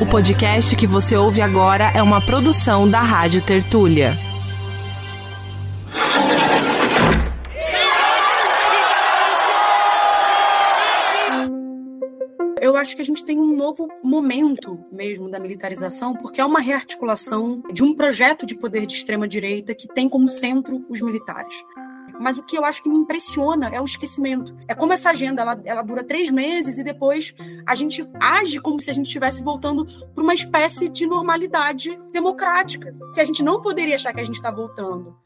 O podcast que você ouve agora é uma produção da Rádio Tertúlia. Eu acho que a gente tem um novo momento mesmo da militarização, porque é uma rearticulação de um projeto de poder de extrema-direita que tem como centro os militares. Mas o que eu acho que me impressiona é o esquecimento. É como essa agenda ela, ela dura três meses e depois a gente age como se a gente estivesse voltando para uma espécie de normalidade democrática, que a gente não poderia achar que a gente está voltando.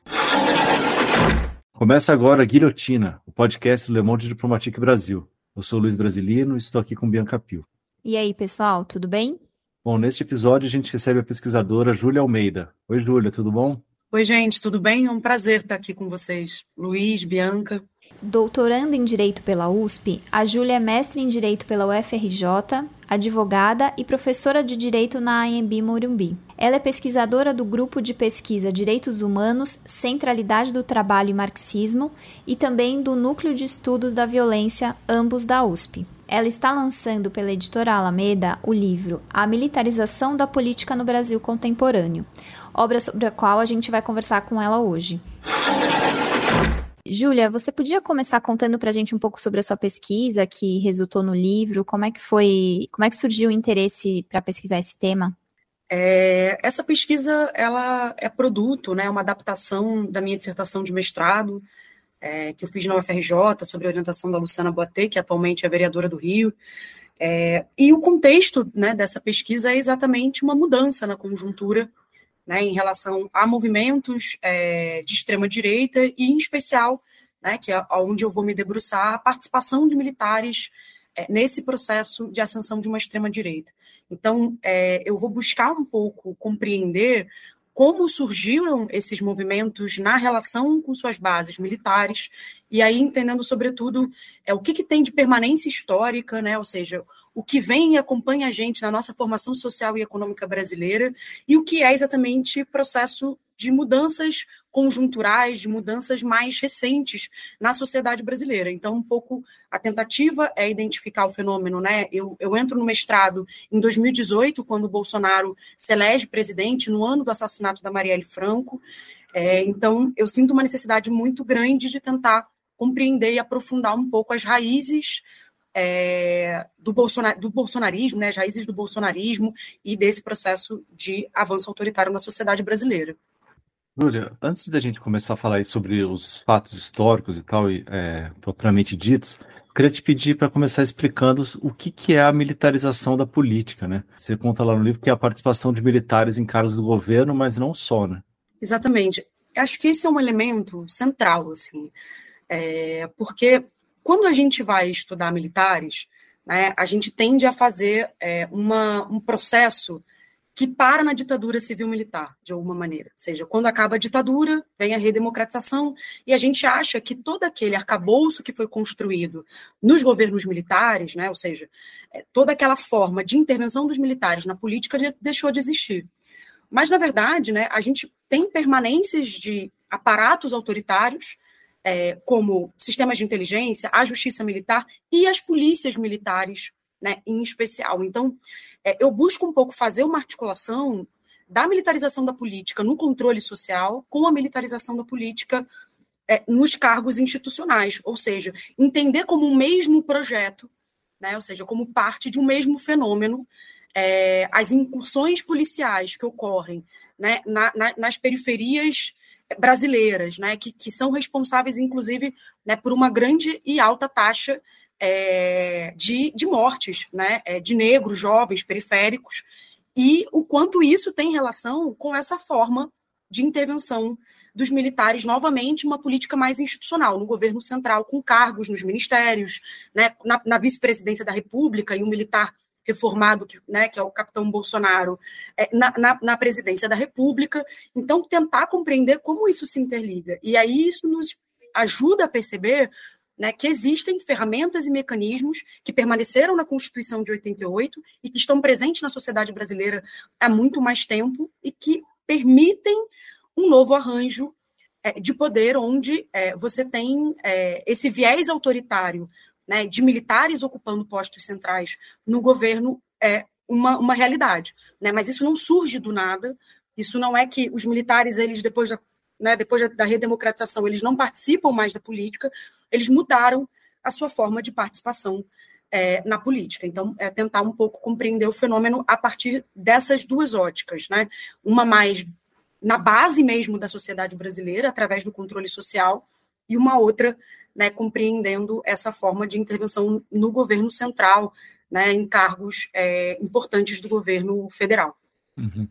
Começa agora a Guilhotina, o podcast do Le Monde Diplomatique Brasil. Eu sou Luiz Brasilino e estou aqui com Bianca Pio. E aí, pessoal, tudo bem? Bom, neste episódio a gente recebe a pesquisadora Júlia Almeida. Oi, Júlia, tudo bom? Oi, gente, tudo bem? É um prazer estar aqui com vocês. Luiz, Bianca. Doutoranda em Direito pela USP, a Júlia é mestre em Direito pela UFRJ, advogada e professora de Direito na AMB Morumbi. Ela é pesquisadora do Grupo de Pesquisa Direitos Humanos, Centralidade do Trabalho e Marxismo e também do Núcleo de Estudos da Violência, ambos da USP. Ela está lançando pela editora Alameda o livro A Militarização da Política no Brasil Contemporâneo, obra sobre a qual a gente vai conversar com ela hoje. Júlia, você podia começar contando para a gente um pouco sobre a sua pesquisa que resultou no livro? Como é que foi, como é que surgiu o interesse para pesquisar esse tema? É, essa pesquisa ela é produto, né, uma adaptação da minha dissertação de mestrado é, que eu fiz na UFRJ sobre a orientação da Luciana Boatê, que atualmente é vereadora do Rio. É, e o contexto né, dessa pesquisa é exatamente uma mudança na conjuntura né, em relação a movimentos é, de extrema-direita e, em especial, né, que é onde eu vou me debruçar, a participação de militares é, nesse processo de ascensão de uma extrema-direita. Então, é, eu vou buscar um pouco compreender como surgiram esses movimentos na relação com suas bases militares, e aí entendendo, sobretudo, é, o que, que tem de permanência histórica, né, ou seja, o que vem e acompanha a gente na nossa formação social e econômica brasileira e o que é exatamente processo de mudanças conjunturais, de mudanças mais recentes na sociedade brasileira. Então, um pouco a tentativa é identificar o fenômeno, né? Eu, eu entro no mestrado em 2018, quando o Bolsonaro se elege presidente, no ano do assassinato da Marielle Franco. É, então, eu sinto uma necessidade muito grande de tentar compreender e aprofundar um pouco as raízes é, do, do bolsonarismo, né, as raízes do bolsonarismo e desse processo de avanço autoritário na sociedade brasileira. Júlia, antes da gente começar a falar sobre os fatos históricos e tal, é, propriamente ditos, eu queria te pedir para começar explicando o que, que é a militarização da política, né? Você conta lá no livro que é a participação de militares em cargos do governo, mas não só, né? Exatamente. Acho que esse é um elemento central, assim, é, porque quando a gente vai estudar militares, né, a gente tende a fazer é, uma, um processo que para na ditadura civil-militar, de alguma maneira. Ou seja, quando acaba a ditadura, vem a redemocratização, e a gente acha que todo aquele arcabouço que foi construído nos governos militares, né, ou seja, é, toda aquela forma de intervenção dos militares na política deixou de existir. Mas, na verdade, né, a gente tem permanências de aparatos autoritários é, como sistemas de inteligência, a justiça militar e as polícias militares, né, em especial. Então, é, eu busco um pouco fazer uma articulação da militarização da política no controle social com a militarização da política é, nos cargos institucionais, ou seja, entender como um mesmo projeto, né, ou seja, como parte de um mesmo fenômeno, é, as incursões policiais que ocorrem né, na, na, nas periferias brasileiras, né, que, que são responsáveis, inclusive, né, por uma grande e alta taxa é, de, de mortes né, é, de negros, jovens, periféricos, e o quanto isso tem relação com essa forma de intervenção dos militares, novamente, uma política mais institucional, no governo central, com cargos nos ministérios, né, na, na vice-presidência da República, e um militar reformado, que, né, que é o capitão Bolsonaro, é, na, na, na, presidência da República. Então, tentar compreender como isso se interliga. E aí isso nos ajuda a perceber né, que existem ferramentas e mecanismos que permaneceram na Constituição de 88 e que estão presentes na sociedade brasileira há muito mais tempo e que permitem um novo arranjo é, de poder onde é, você tem é, esse viés autoritário né, de militares ocupando postos centrais no governo é uma, uma realidade. Né? Mas isso não surge do nada, isso não é que os militares, eles depois da, né, depois da redemocratização, eles não participam mais da política, eles mudaram a sua forma de participação é, na política. Então, é tentar um pouco compreender o fenômeno a partir dessas duas óticas, né? Uma mais na base mesmo da sociedade brasileira, através do controle social, e uma outra, né, compreendendo essa forma de intervenção no governo central, né, em cargos é, importantes do governo federal. Uhum.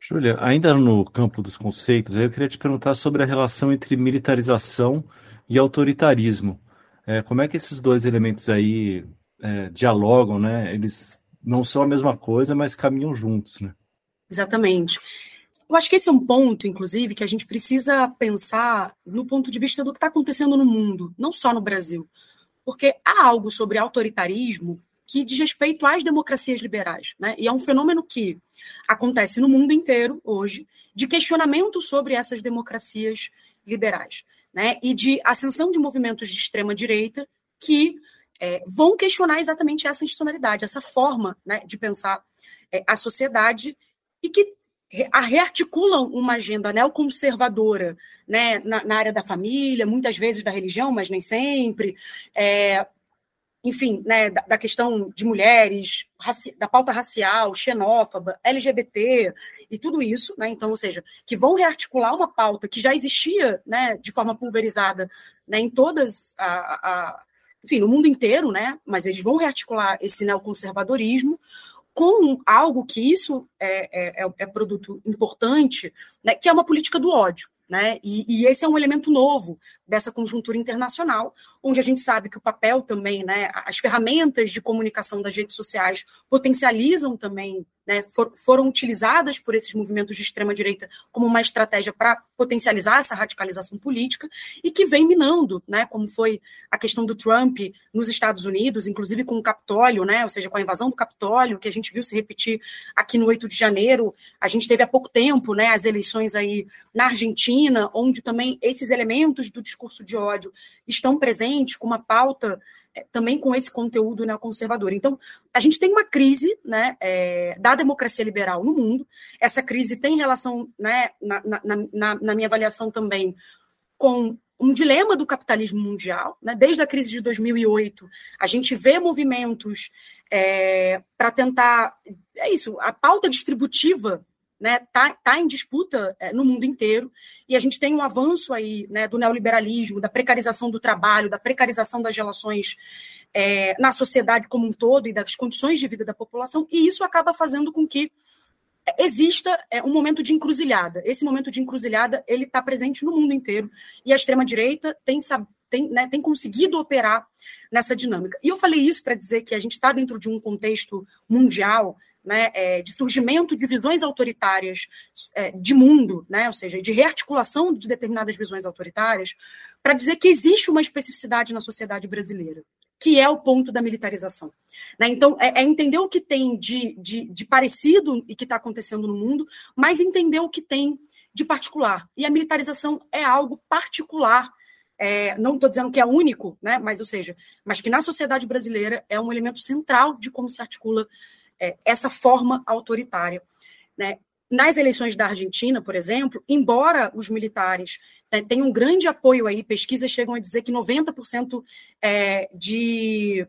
Júlia, ainda no campo dos conceitos, eu queria te perguntar sobre a relação entre militarização e autoritarismo. É, como é que esses dois elementos aí é, dialogam, né? Eles não são a mesma coisa, mas caminham juntos, né? Exatamente. Eu acho que esse é um ponto, inclusive, que a gente precisa pensar no ponto de vista do que está acontecendo no mundo, não só no Brasil. Porque há algo sobre autoritarismo que diz respeito às democracias liberais. Né? E é um fenômeno que acontece no mundo inteiro hoje, de questionamento sobre essas democracias liberais. Né? E de ascensão de movimentos de extrema-direita que é, vão questionar exatamente essa institucionalidade, essa forma né, de pensar é, a sociedade e que rearticulam uma agenda neoconservadora né, na, na, área da família, muitas vezes da religião, mas nem sempre, é, enfim, né, da, da, questão de mulheres, raci, da pauta racial, xenófoba, LGBT e tudo isso, né, então, ou seja, que vão rearticular uma pauta que já existia né, de forma pulverizada né, em todas a, a enfim, no mundo inteiro, né, mas eles vão rearticular esse neoconservadorismo com algo que isso é, é, é, é produto importante, né, que é uma política do ódio. Né? E, e, esse é um elemento novo dessa conjuntura internacional, onde a gente sabe que o papel também, né, as ferramentas de comunicação das redes sociais potencializam também né, for, foram utilizadas por esses movimentos de extrema-direita como uma estratégia para potencializar essa radicalização política e que vem minando, né, como foi a questão do Trump nos Estados Unidos, inclusive com o Capitólio, né, ou seja, com a invasão do Capitólio, que a gente viu se repetir aqui no 8 de janeiro. A gente teve há pouco tempo né, as eleições aí na Argentina, onde também esses elementos do discurso de ódio estão presentes, com uma pauta é, também com esse conteúdo neoconservador. Então, a gente tem uma crise né, é, da democracia liberal no mundo. Essa crise tem relação, né, na, na, na, na minha avaliação também, com um dilema do capitalismo mundial. Né? Desde a crise de 2008, a gente vê movimentos é, para tentar. É isso, a pauta distributiva né, tá, tá em disputa é, no mundo inteiro, e a gente tem um avanço aí né, do neoliberalismo, da precarização do trabalho, da precarização das relações é, na sociedade como um todo e das condições de vida da população, e isso acaba fazendo com que exista é, um momento de encruzilhada. Esse momento de encruzilhada ele está presente no mundo inteiro, e a extrema-direita tem, tem, né, tem conseguido operar nessa dinâmica. E eu falei isso para dizer que a gente está dentro de um contexto mundial né, é, de surgimento de visões autoritárias é, de mundo, né, ou seja, de rearticulação de determinadas visões autoritárias, para dizer que existe uma especificidade na sociedade brasileira, que é o ponto da militarização. Né? Então, é, é, entender o que tem de, de, de parecido e que está acontecendo no mundo, mas entender o que tem de particular. E a militarização é algo particular é, não estou dizendo que é único, né, mas ou seja, mas que na sociedade brasileira é um elemento central de como se articula é, essa forma autoritária. Né? Nas eleições da Argentina, por exemplo, embora os militares né, tenham um grande apoio aí, pesquisas chegam a dizer que 90% é, de,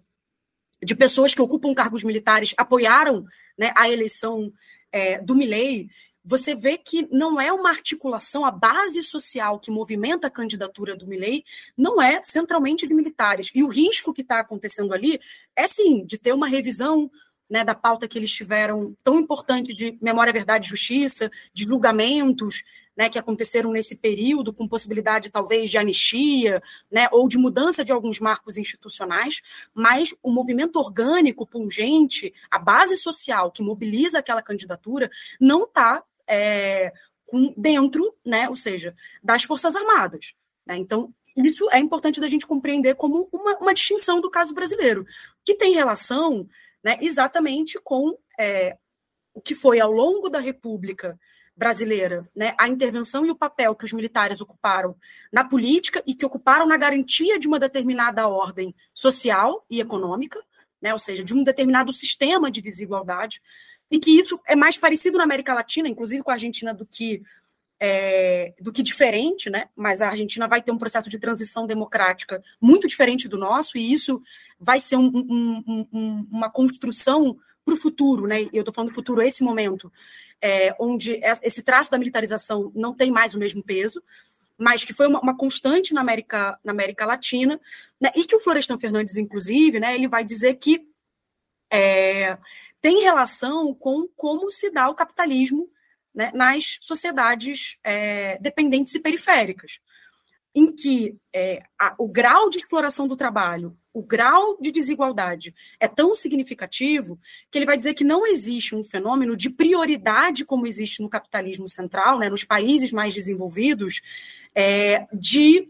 de pessoas que ocupam cargos militares apoiaram né, a eleição é, do Milei, você vê que não é uma articulação, a base social que movimenta a candidatura do Milley não é centralmente de militares. E o risco que está acontecendo ali é sim de ter uma revisão né, da pauta que eles tiveram tão importante de memória, verdade e justiça, de julgamentos né, que aconteceram nesse período, com possibilidade talvez de anistia, né, ou de mudança de alguns marcos institucionais, mas o movimento orgânico, pungente, a base social que mobiliza aquela candidatura, não está é, dentro, né, ou seja, das Forças Armadas. Né? Então, isso é importante da gente compreender como uma, uma distinção do caso brasileiro, que tem relação né, exatamente com é, o que foi ao longo da República brasileira, né, a intervenção e o papel que os militares ocuparam na política e que ocuparam na garantia de uma determinada ordem social e econômica, né, ou seja, de um determinado sistema de desigualdade, e que isso é mais parecido na América Latina, inclusive com a Argentina, do que é, do que diferente, né? Mas a Argentina vai ter um processo de transição democrática muito diferente do nosso, e isso vai ser um, um, um, uma construção para o futuro, né? Eu estou falando do futuro, esse momento, é, onde esse traço da militarização não tem mais o mesmo peso, mas que foi uma, uma constante na América, na América Latina, né? e que o Florestan Fernandes, inclusive, né, ele vai dizer que é, tem relação com como se dá o capitalismo né, nas sociedades é, dependentes e periféricas, em que é, a, o grau de exploração do trabalho, o grau de desigualdade é tão significativo que ele vai dizer que não existe um fenômeno de prioridade como existe no capitalismo central, né, nos países mais desenvolvidos, é, de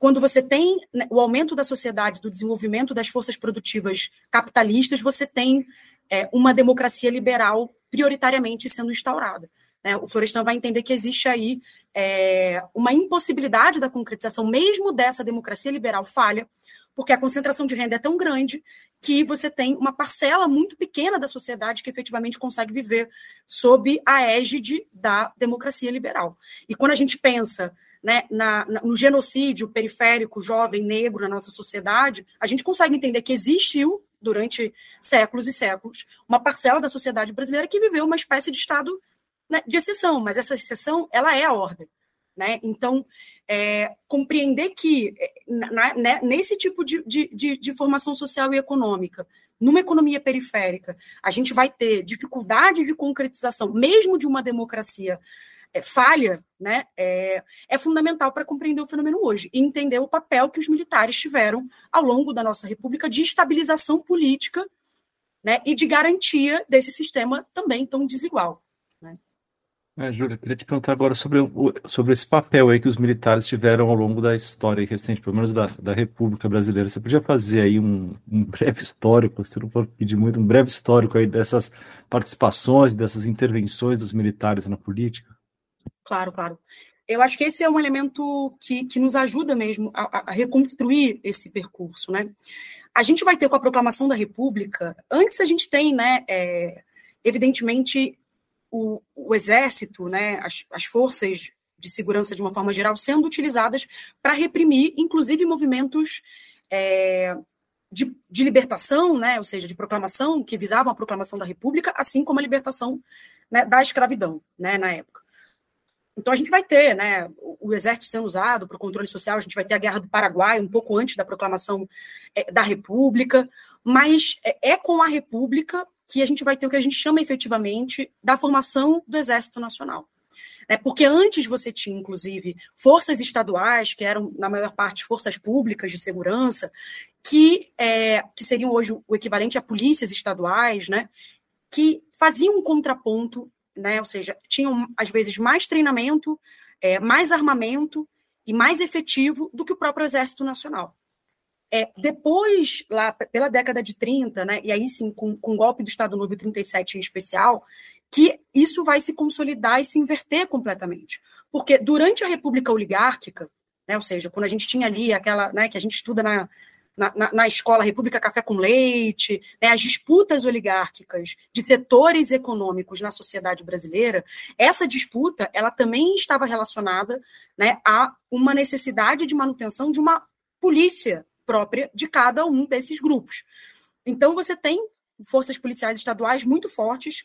quando você tem né, o aumento da sociedade, do desenvolvimento das forças produtivas capitalistas, você tem é, uma democracia liberal prioritariamente sendo instaurada. Né? O Florestan vai entender que existe aí é, uma impossibilidade da concretização, mesmo dessa democracia liberal falha, porque a concentração de renda é tão grande que você tem uma parcela muito pequena da sociedade que efetivamente consegue viver sob a égide da democracia liberal. E quando a gente pensa né, na, na, no genocídio periférico jovem negro na nossa sociedade, a gente consegue entender que existiu durante séculos e séculos, uma parcela da sociedade brasileira que viveu uma espécie de estado né, de exceção, mas essa exceção ela é a ordem. Né? Então, é, compreender que é, na, né, nesse tipo de, de, de, formação social e econômica, numa economia periférica, a gente vai ter dificuldades de concretização, mesmo de uma democracia é, falha, né, é, é fundamental para compreender o fenômeno hoje e entender o papel que os militares tiveram ao longo da nossa República de estabilização política né, e de garantia desse sistema também tão desigual. Né? É, Júlia, queria te perguntar agora sobre, sobre esse papel aí que os militares tiveram ao longo da história recente, pelo menos da, da República Brasileira. Você podia fazer aí um, um breve histórico, se não for pedir muito, um breve histórico aí dessas participações, dessas intervenções dos militares na política? Claro, claro. Eu acho que esse é um elemento que, que nos ajuda mesmo a, a reconstruir esse percurso, né? A gente vai ter com a proclamação da República, antes a gente tem, né, é, evidentemente, o, o, exército, né, as, as forças de segurança de uma forma geral sendo utilizadas para reprimir, inclusive, movimentos é, de, de, libertação, né, ou seja, de proclamação, que visavam a proclamação da República, assim como a libertação né, da escravidão, né, na época. Então a gente vai ter né, o exército sendo usado para o controle social, a gente vai ter a Guerra do Paraguai um pouco antes da proclamação é, da República, mas é, é com a República que a gente vai ter o que a gente chama efetivamente da formação do Exército Nacional. É, porque antes você tinha, inclusive, forças estaduais, que eram, na maior parte, forças públicas de segurança, que, é, que seriam hoje o equivalente a polícias estaduais, né, que faziam um contraponto né? Ou seja, tinham às vezes mais treinamento, é, mais armamento e mais efetivo do que o próprio Exército Nacional. É, depois, lá pela década de 30, né, e aí sim, com, com o golpe do Estado Novo 37 em especial, que isso vai se consolidar e se inverter completamente. Porque durante a República Oligárquica, né, ou seja, quando a gente tinha ali aquela, né, que a gente estuda na, na, na, escola República Café com Leite, né, as disputas oligárquicas de setores econômicos na sociedade brasileira, essa disputa ela também estava relacionada né, a uma necessidade de manutenção de uma polícia própria de cada um desses grupos. Então, você tem forças policiais estaduais muito fortes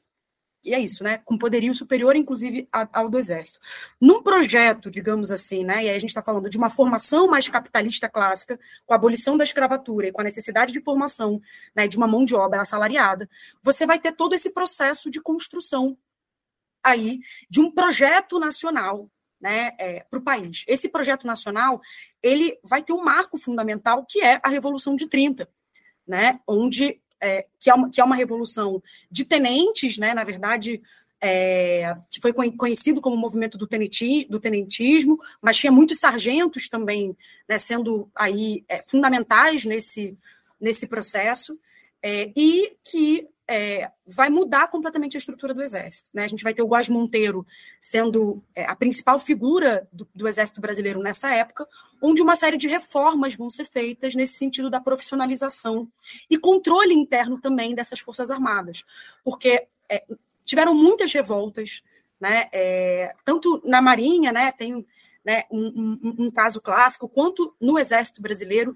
e é isso, né? Com poderio superior, inclusive, ao do Exército. Num projeto, digamos assim, né? E aí a gente está falando de uma formação mais capitalista clássica, com a abolição da escravatura e com a necessidade de formação né, de uma mão de obra assalariada, você vai ter todo esse processo de construção aí de um projeto nacional né, é, para o país. Esse projeto nacional ele vai ter um marco fundamental que é a Revolução de 30, né, onde é, que, é uma, que é uma revolução de tenentes, né, na verdade, é, que foi conhecido como movimento do, do tenentismo, mas tinha muitos sargentos também né, sendo aí é, fundamentais nesse, nesse processo, é, e que é, vai mudar completamente a estrutura do Exército. Né? A gente vai ter o Guas Monteiro sendo é, a principal figura do, do, Exército Brasileiro nessa época, onde uma série de reformas vão ser feitas nesse sentido da profissionalização e controle interno também dessas Forças Armadas, porque é, tiveram muitas revoltas, né? É, tanto na Marinha, né, tem né, um, um, um caso clássico, quanto no Exército Brasileiro,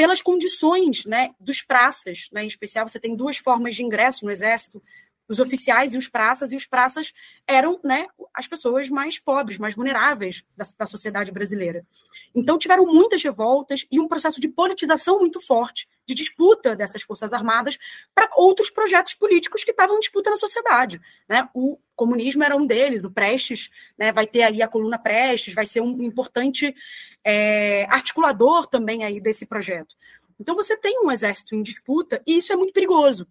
pelas condições né, dos praças. Né? Em especial, você tem duas formas de ingresso no Exército, os oficiais e os praças, e os praças eram né, as pessoas mais pobres, mais vulneráveis da, da sociedade brasileira. Então, tiveram muitas revoltas e um processo de politização muito forte, de disputa dessas Forças Armadas para outros projetos políticos que estavam em disputa na sociedade. Né? O comunismo era um deles, o Prestes, né, vai ter aí a coluna Prestes, vai ser um importante é, articulador também aí desse projeto. Então, você tem um exército em disputa e isso é muito perigoso,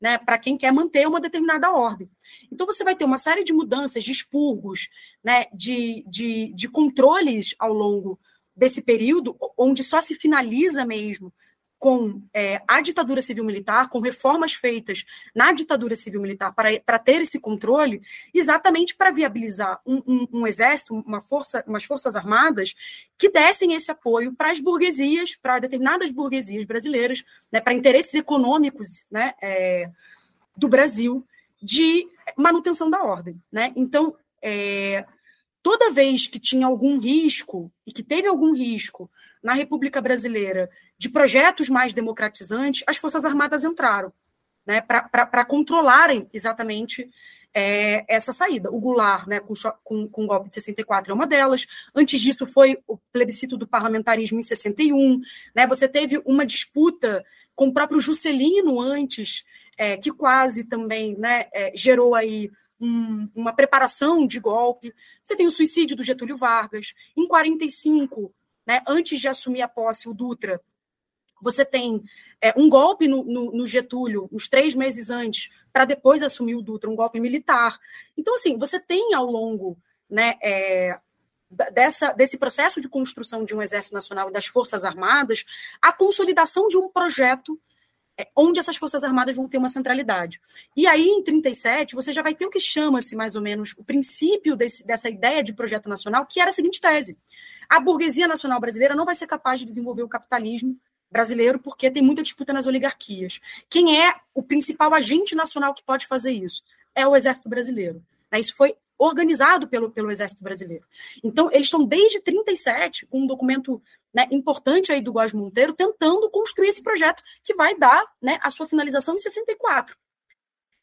né, para quem quer manter uma determinada ordem. Então, você vai ter uma série de mudanças, de expurgos, né, de, de, de controles ao longo desse período, onde só se finaliza mesmo com é, a ditadura civil-militar, com reformas feitas na ditadura civil-militar para, ter esse controle, exatamente para viabilizar um, um, um, exército, uma força, umas forças armadas que dessem esse apoio para as burguesias, para determinadas burguesias brasileiras, né, para interesses econômicos né, é, do Brasil de manutenção da ordem. Né? Então, é, toda vez que tinha algum risco, e que teve algum risco na República Brasileira de projetos mais democratizantes, as Forças Armadas entraram né, para controlarem exatamente é, essa saída. O Goulart, né, com, com, com o golpe de 64, é uma delas. Antes disso, foi o plebiscito do parlamentarismo em 61. Né, você teve uma disputa com o próprio Juscelino antes, é, que quase também né, é, gerou aí um, uma preparação de golpe. Você tem o suicídio do Getúlio Vargas. Em 45, né, antes de assumir a posse, o Dutra você tem é, um golpe no, no, no, Getúlio, uns três meses antes, para depois assumir o Dutra, um golpe militar. Então, assim, você tem ao longo né, é, dessa, desse processo de construção de um Exército Nacional e das Forças Armadas a consolidação de um projeto é, onde essas Forças Armadas vão ter uma centralidade. E aí, em 37, você já vai ter o que chama-se, mais ou menos, o princípio desse, dessa ideia de projeto nacional, que era a seguinte tese. A burguesia nacional brasileira não vai ser capaz de desenvolver o capitalismo brasileiro, porque tem muita disputa nas oligarquias. Quem é o principal agente nacional que pode fazer isso? É o Exército Brasileiro. Né? Isso foi organizado pelo, pelo Exército Brasileiro. Então, eles estão desde 37, com um documento né, importante aí do Guas Monteiro, tentando construir esse projeto que vai dar né, a sua finalização em 64.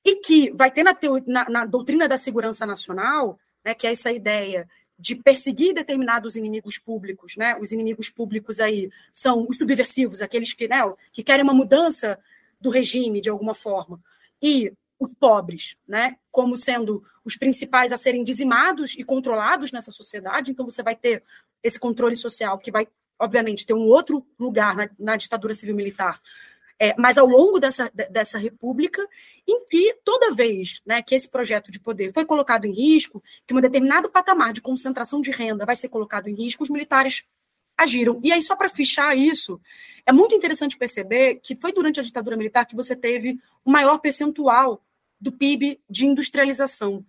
E que vai ter na, na, na doutrina da segurança nacional, né, que é essa ideia de perseguir determinados inimigos públicos, né? Os inimigos públicos aí são os subversivos, aqueles que, né, que querem uma mudança do regime de alguma forma, e os pobres, né, como sendo os principais a serem dizimados e controlados nessa sociedade. Então você vai ter esse controle social que vai, obviamente, ter um outro lugar na, na ditadura civil-militar, é, mas ao longo dessa, dessa república, em que toda vez né, que esse projeto de poder foi colocado em risco, que um determinado patamar de concentração de renda vai ser colocado em risco, os militares agiram. E aí, só para fichar isso, é muito interessante perceber que foi durante a ditadura militar que você teve o maior percentual do PIB de industrialização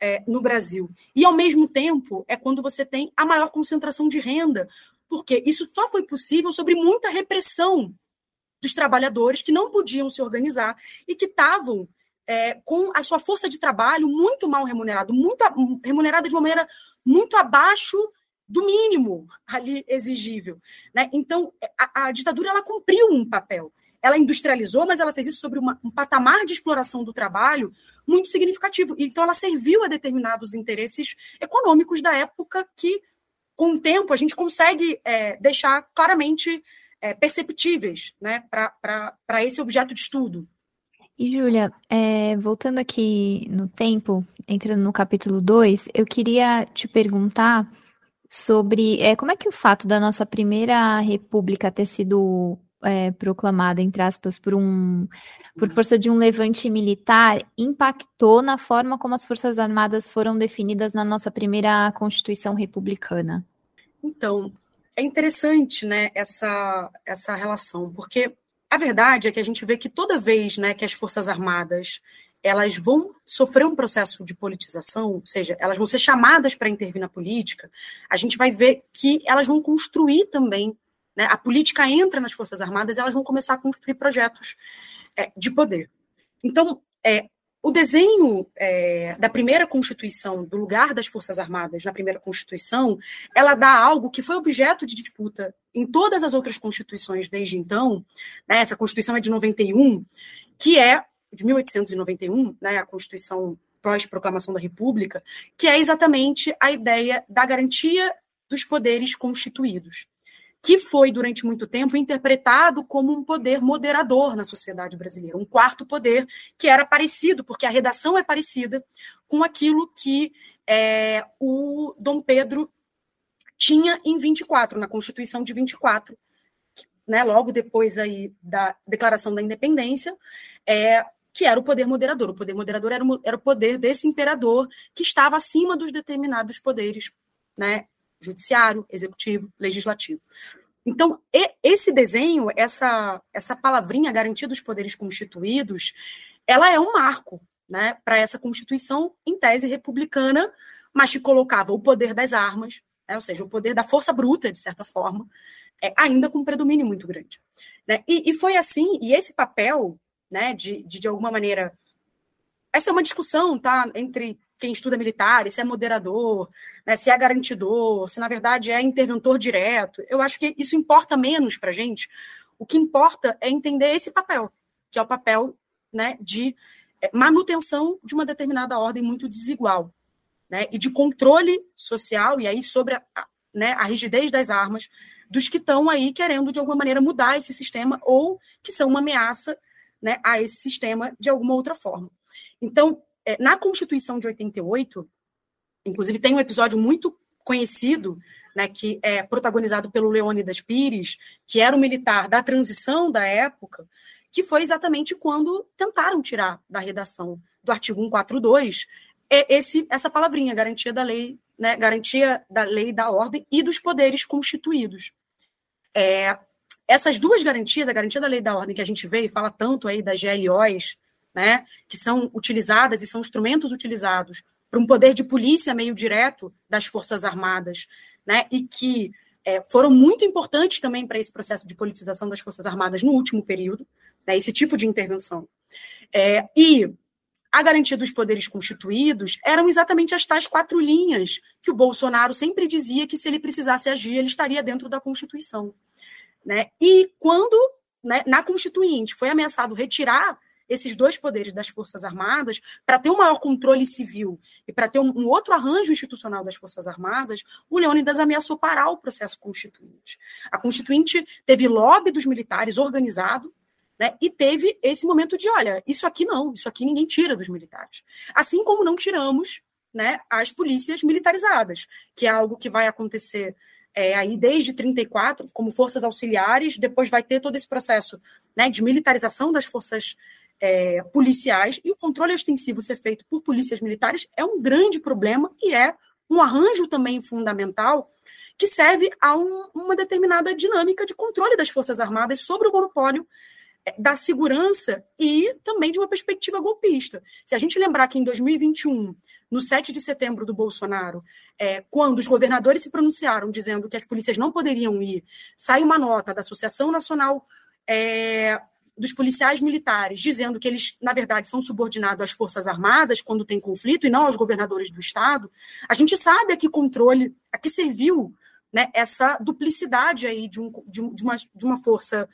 é, no Brasil. E, ao mesmo tempo, é quando você tem a maior concentração de renda, porque isso só foi possível sobre muita repressão dos trabalhadores que não podiam se organizar e que estavam é, com a sua força de trabalho muito mal remunerado, muito remunerada de uma maneira muito abaixo do mínimo ali exigível. Né? Então, a, a, ditadura ela cumpriu um papel. Ela industrializou, mas ela fez isso sobre uma, um patamar de exploração do trabalho muito significativo. Então, ela serviu a determinados interesses econômicos da época que, com o tempo, a gente consegue é, deixar claramente é, perceptíveis né, para esse objeto de estudo. E, Júlia, é, voltando aqui no tempo, entrando no capítulo 2, eu queria te perguntar sobre é, como é que o fato da nossa primeira república ter sido é, proclamada, entre aspas, por um por força de um levante militar, impactou na forma como as Forças Armadas foram definidas na nossa primeira Constituição Republicana? Então, é interessante né, essa, essa relação, porque a verdade é que a gente vê que toda vez né, que as Forças Armadas elas vão sofrer um processo de politização, ou seja, elas vão ser chamadas para intervir na política, a gente vai ver que elas vão construir também, né, a política entra nas Forças Armadas, elas vão começar a construir projetos é, de poder. Então, é, o desenho é, da primeira Constituição, do lugar das Forças Armadas na primeira Constituição, ela dá algo que foi objeto de disputa em todas as outras constituições desde então, né, essa Constituição é de 91, que é de 1891, né, a Constituição pós-proclamação da República, que é exatamente a ideia da garantia dos poderes constituídos, que foi, durante muito tempo, interpretado como um poder moderador na sociedade brasileira, um quarto poder que era parecido, porque a redação é parecida com aquilo que é, o Dom Pedro tinha em 24, na Constituição de 24, né, logo depois aí da Declaração da Independência, é, que era o poder moderador. O poder moderador era, era o poder desse imperador que estava acima dos determinados poderes, né? Judiciário, executivo, legislativo. Então, esse desenho, essa, essa palavrinha garantia dos poderes constituídos, ela é um marco né, para essa Constituição, em tese republicana, mas que colocava o poder das armas, né, ou seja, o poder da força bruta, de certa forma, é, ainda com um predomínio muito grande. Né? E, e foi assim, e esse papel né, de, de, de alguma maneira. Essa é uma discussão, tá? Entre quem estuda militar, se é moderador, né, se é garantidor, se na verdade é interventor direto. Eu acho que isso importa menos para a gente. O que importa é entender esse papel, que é o papel né, de é, manutenção de uma determinada ordem muito desigual, né, e de controle social, e aí sobre a, né, a rigidez das armas, dos que estão aí querendo, de alguma maneira, mudar esse sistema ou que são uma ameaça né, a esse sistema de alguma outra forma. Então, na Constituição de 88, inclusive tem um episódio muito conhecido, né, que é protagonizado pelo Leônidas Pires, que era um militar da transição da época, que foi exatamente quando tentaram tirar da redação do artigo 142 esse, essa palavrinha, garantia da lei, né, garantia da lei, da ordem e dos poderes constituídos. É, essas duas garantias, a garantia da lei da ordem que a gente vê e fala tanto aí das GLOs, né, que são utilizadas e são instrumentos utilizados para um poder de polícia meio direto das Forças Armadas, né, e que é, foram muito importantes também para esse processo de politização das Forças Armadas no último período, né, esse tipo de intervenção. É, e a garantia dos poderes constituídos eram exatamente as tais quatro linhas que o Bolsonaro sempre dizia que se ele precisasse agir, ele estaria dentro da Constituição. Né? E quando, né, na Constituinte, foi ameaçado retirar esses dois poderes das Forças Armadas, para ter um maior controle civil e para ter um, um, outro arranjo institucional das Forças Armadas, o Leônidas ameaçou parar o processo constituinte. A Constituinte teve lobby dos militares organizado, né, e teve esse momento de: olha, isso aqui não, isso aqui ninguém tira dos militares. Assim como não tiramos né, as polícias militarizadas, que é algo que vai acontecer é, aí desde 34 como forças auxiliares, depois vai ter todo esse processo né, de militarização das forças é, policiais e o controle extensivo ser feito por polícias militares é um grande problema e é um arranjo também fundamental que serve a um, uma determinada dinâmica de controle das forças armadas sobre o monopólio é, da segurança e também de uma perspectiva golpista. Se a gente lembrar que em 2021 no 7 de setembro do Bolsonaro, é, quando os governadores se pronunciaram dizendo que as polícias não poderiam ir, sai uma nota da Associação Nacional é, dos Policiais Militares dizendo que eles, na verdade, são subordinados às Forças Armadas quando tem conflito e não aos governadores do Estado, a gente sabe a que controle, a que serviu né, essa duplicidade aí de, um, de, uma, de uma força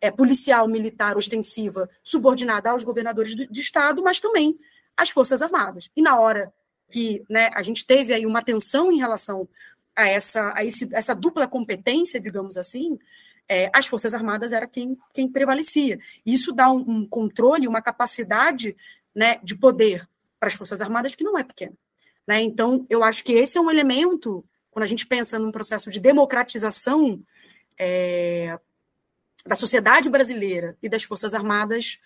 é, policial militar ostensiva subordinada aos governadores do, de Estado, mas também as Forças Armadas. E na hora que né, a gente teve aí uma tensão em relação a essa, a esse, essa dupla competência, digamos assim, é, as Forças Armadas era quem, quem prevalecia. Isso dá um, um controle, uma capacidade né, de poder para as Forças Armadas que não é pequena. Né? Então, eu acho que esse é um elemento, quando a gente pensa num processo de democratização é, da sociedade brasileira e das Forças Armadas,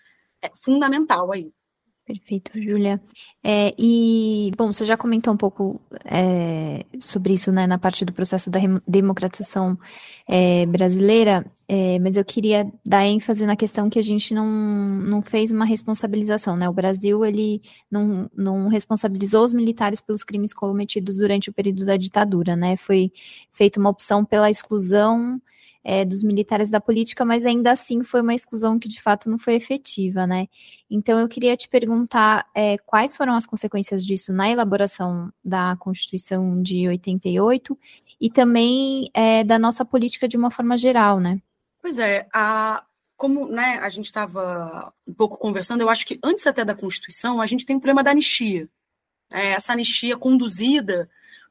é fundamental aí. Perfeito, Júlia. É, e, bom, você já comentou um pouco é, sobre isso, né, na parte do processo da democratização é, brasileira, é, mas eu queria dar ênfase na questão que a gente não, não fez uma responsabilização, né? O Brasil, ele não, não responsabilizou os militares pelos crimes cometidos durante o período da ditadura, né? Foi feita uma opção pela exclusão é, dos militares da política, mas ainda assim foi uma exclusão que de fato não foi efetiva, né? Então eu queria te perguntar é, quais foram as consequências disso na elaboração da Constituição de 88 e também é, da nossa política de uma forma geral, né? Pois é, a, como né, a gente estava um pouco conversando, eu acho que antes até da Constituição, a gente tem o problema da anistia. É, essa anistia conduzida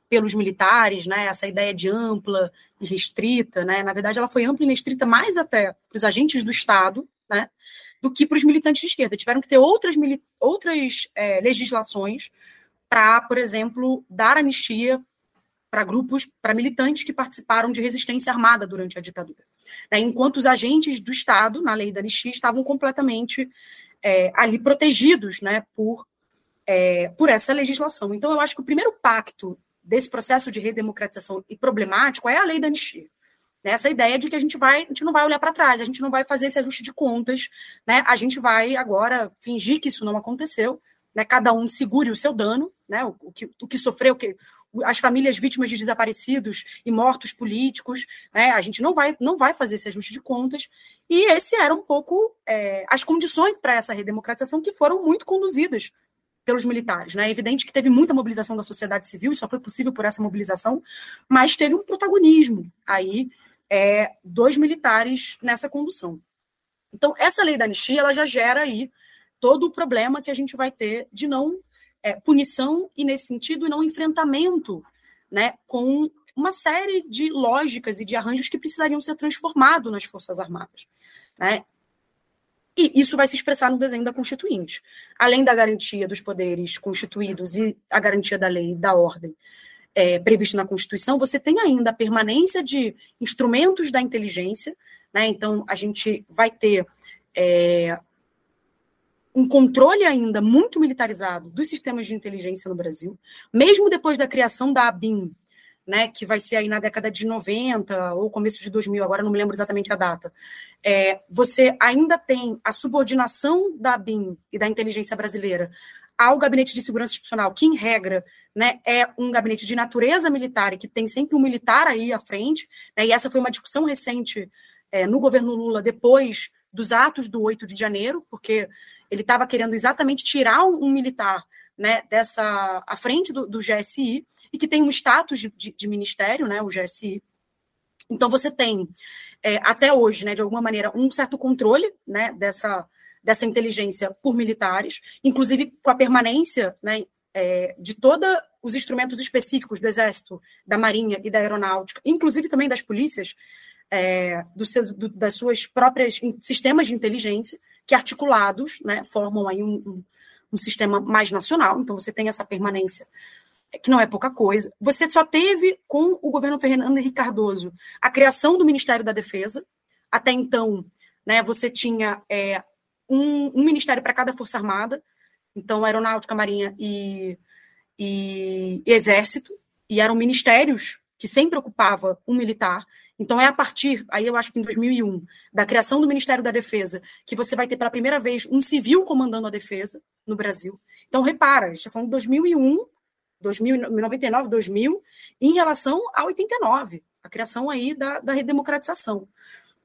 pelos militares, né, essa ideia de ampla e restrita, né, na verdade ela foi ampla e restrita mais até para os agentes do Estado, né, do que para os militantes de esquerda. Tiveram que ter outras, outras é, legislações para, por exemplo, dar anistia para grupos, para militantes que participaram de resistência armada durante a ditadura. Né, enquanto os agentes do Estado, na lei da anistia, estavam completamente é, ali protegidos né, por, é, por essa legislação. Então, eu acho que o primeiro pacto desse processo de redemocratização e problemático é a lei da anistia. Né? Essa ideia de que a gente vai, a gente não vai olhar para trás, a gente não vai fazer esse ajuste de contas, né? A gente vai agora fingir que isso não aconteceu, né? Cada um segure o seu dano, né? O, o que, o que sofreu, o que as famílias vítimas de desaparecidos e mortos políticos, né? A gente não vai, não vai fazer esse ajuste de contas. E esse era um pouco é, as condições para essa redemocratização que foram muito conduzidas pelos militares. Né? É evidente que teve muita mobilização da sociedade civil, só foi possível por essa mobilização, mas teve um protagonismo aí é, dos militares nessa condução. Então, essa lei da anistia ela já gera aí todo o problema que a gente vai ter de não é, punição e, nesse sentido, não enfrentamento né, com uma série de lógicas e de arranjos que precisariam ser transformados nas Forças Armadas. Né? E isso vai se expressar no desenho da Constituinte. Além da garantia dos poderes constituídos e a garantia da lei e da ordem é, prevista na Constituição, você tem ainda a permanência de instrumentos da inteligência. Né? Então, a gente vai ter é, um controle ainda muito militarizado dos sistemas de inteligência no Brasil, mesmo depois da criação da ABIN né, que vai ser aí na década de 90 ou começo de 2000, agora não me lembro exatamente a data, é, você ainda tem a subordinação da BIM e da inteligência brasileira ao Gabinete de Segurança Institucional, que, em regra, né, é um gabinete de natureza militar e que tem sempre um militar aí à frente, né, e essa foi uma discussão recente é, no governo Lula depois dos atos do 8 de janeiro, porque ele estava querendo exatamente tirar um, militar né, dessa à frente do, do GSI, e que tem um status de, de, de ministério, né, o GSI. Então, você tem, é, até hoje, né, de alguma maneira, um certo controle né, dessa, dessa inteligência por militares, inclusive com a permanência né, é, de todos os instrumentos específicos do Exército, da Marinha e da Aeronáutica, inclusive também das polícias, é, do seu, do, das suas próprias sistemas de inteligência, que articulados né, formam aí um, um, um sistema mais nacional. Então, você tem essa permanência que não é pouca coisa. Você só teve, com o governo Fernando Henrique Cardoso, a criação do Ministério da Defesa. Até então, né, você tinha é, um, um, ministério para cada Força Armada, então Aeronáutica, Marinha e, e, e Exército, e eram ministérios que sempre ocupava um militar. Então, é a partir, aí eu acho que em 2001, da criação do Ministério da Defesa, que você vai ter pela primeira vez um civil comandando a defesa no Brasil. Então, repara, a gente está falando de 2001 2000, 99, 2000, em relação a 89, a criação aí da, da redemocratização.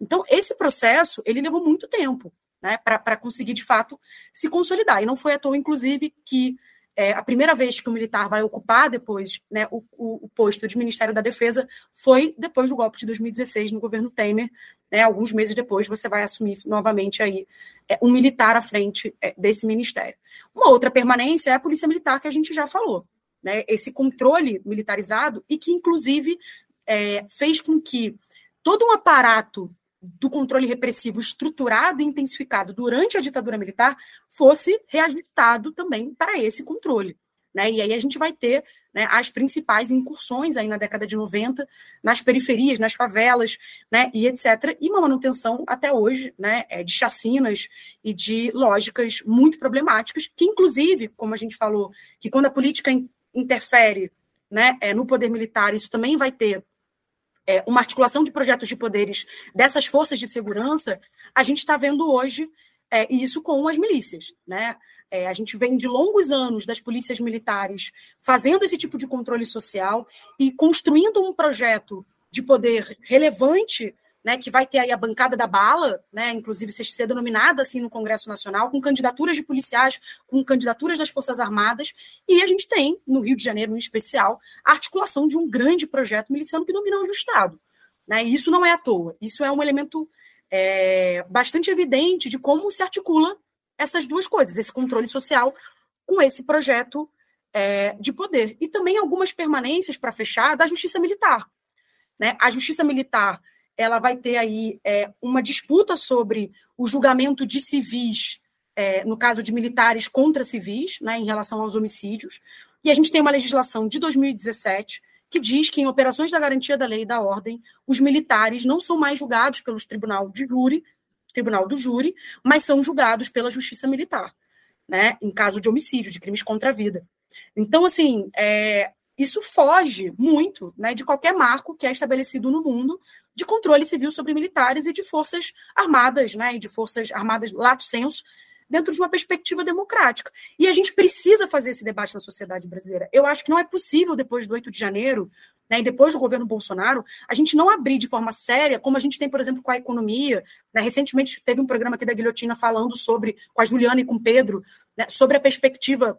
Então, esse processo, ele levou muito tempo, né, para conseguir, de fato, se consolidar. E não foi à toa, inclusive, que é, a primeira vez que o militar vai ocupar depois né, o, o, o, posto de Ministério da Defesa foi depois do golpe de 2016 no governo Temer. Né, alguns meses depois você vai assumir novamente aí é, um militar à frente é, desse ministério. Uma outra permanência é a polícia militar que a gente já falou né, esse controle militarizado e que, inclusive, é, fez com que todo um aparato do controle repressivo estruturado e intensificado durante a ditadura militar fosse reajustado também para esse controle. Né? E aí a gente vai ter né, as principais incursões aí na década de 90 nas periferias, nas favelas, né, e etc. E uma manutenção até hoje né, é, de chacinas e de lógicas muito problemáticas, que inclusive, como a gente falou, que quando a política interfere né, é, no poder militar, isso também vai ter é, uma articulação de projetos de poderes dessas forças de segurança, a gente está vendo hoje é, isso com as milícias. Né? É, a gente vem de longos anos das polícias militares fazendo esse tipo de controle social e construindo um projeto de poder relevante, né, que vai ter aí a bancada da bala, né, inclusive ser denominada assim no Congresso Nacional, com candidaturas de policiais, com candidaturas das Forças Armadas, e a gente tem, no Rio de Janeiro em especial, a articulação de um grande projeto miliciano que domina o Estado. Né, e isso não é à toa, isso é um elemento é, bastante evidente de como se articula essas duas coisas, esse controle social com esse projeto é, de poder. E também algumas permanências para fechar da justiça militar. Né? A justiça militar ela vai ter aí é, uma disputa sobre o julgamento de civis, é, no caso de militares contra civis, né, em relação aos homicídios. E a gente tem uma legislação de 2017 que diz que em operações da garantia da lei e da ordem, os militares não são mais julgados pelos tribunal de júri, tribunal do júri, mas são julgados pela justiça militar, né, em caso de homicídio, de crimes contra a vida. Então, assim, é, isso foge muito né, de qualquer marco que é estabelecido no mundo de controle civil sobre militares e de forças armadas, né, e de forças armadas lato senso, dentro de uma perspectiva democrática. E a gente precisa fazer esse debate na sociedade brasileira. Eu acho que não é possível, depois do 8 de janeiro, né, e depois do governo Bolsonaro, a gente não abrir de forma séria, como a gente tem, por exemplo, com a economia. Né, recentemente teve um programa aqui da Guilhotina falando sobre, com a Juliana e com o Pedro, né, sobre a perspectiva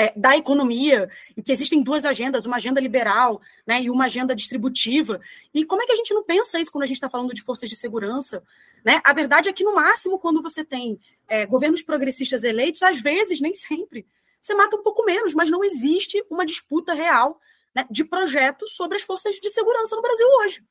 é, da economia, e que existem duas agendas, uma agenda liberal né, e uma agenda distributiva. E como é que a gente não pensa isso quando a gente está falando de forças de segurança? Né? A verdade é que, no máximo, quando você tem é, governos progressistas eleitos, às vezes, nem sempre, você mata um pouco menos, mas não existe uma disputa real né, de projetos sobre as forças de segurança no Brasil hoje.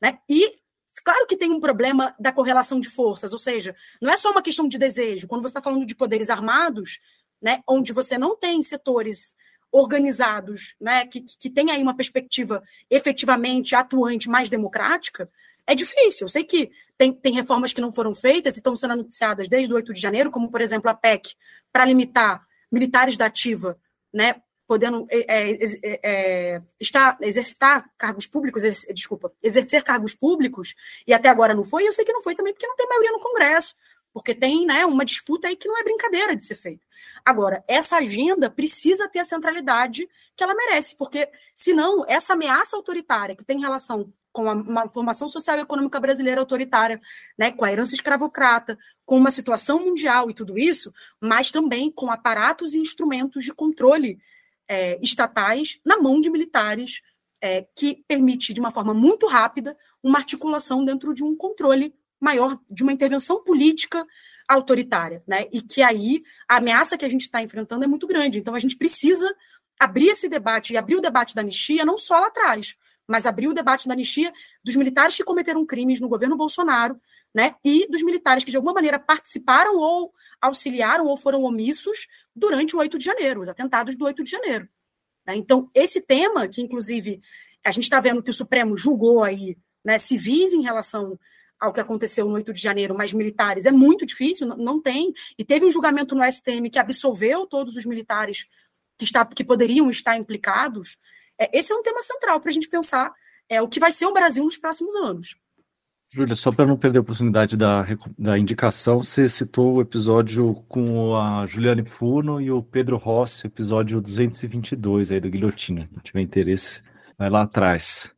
Né? E claro que tem um problema da correlação de forças, ou seja, não é só uma questão de desejo. Quando você está falando de poderes armados, né, onde você não tem setores organizados, né, que, que tem aí uma perspectiva efetivamente atuante mais democrática, é difícil. Eu sei que tem, tem reformas que não foram feitas e estão sendo anunciadas desde o 8 de janeiro, como, por exemplo, a PEC, para limitar militares da ativa, né, podendo é, é, é, é estar, exercitar cargos públicos, desculpa, exercer cargos públicos, e até agora não foi, eu sei que não foi também porque não tem maioria no Congresso, porque tem né, uma disputa aí que não é brincadeira de ser feita. Agora, essa agenda precisa ter a centralidade que ela merece, porque senão essa ameaça autoritária que tem relação com a, formação social e econômica brasileira autoritária, né, com a herança escravocrata, com uma situação mundial e tudo isso, mas também com aparatos e instrumentos de controle é, estatais na mão de militares, é, que permite, de uma forma muito rápida, uma articulação dentro de um controle maior, de uma intervenção política autoritária, né? E que aí a ameaça que a gente está enfrentando é muito grande. Então a gente precisa abrir esse debate e abrir o debate da anistia não só lá atrás, mas abrir o debate da anistia dos militares que cometeram crimes no governo Bolsonaro, né? E dos militares que de alguma maneira participaram ou auxiliaram ou foram omissos durante o 8 de janeiro, os atentados do 8 de janeiro. Né? Então, esse tema, que inclusive a gente está vendo que o Supremo julgou aí né, civis em relação ao que aconteceu no 8 de janeiro, mas militares é muito difícil, não tem. E teve um julgamento no STM que absolveu todos os militares que, está, que poderiam estar implicados. É, esse é um tema central para a gente pensar é, o que vai ser o Brasil nos próximos anos. Júlia, só para não perder a oportunidade da, da indicação, você citou o episódio com a Juliane Furno e o Pedro Rossi, episódio 222 aí do Guilhotina. Se tiver interesse, vai lá atrás.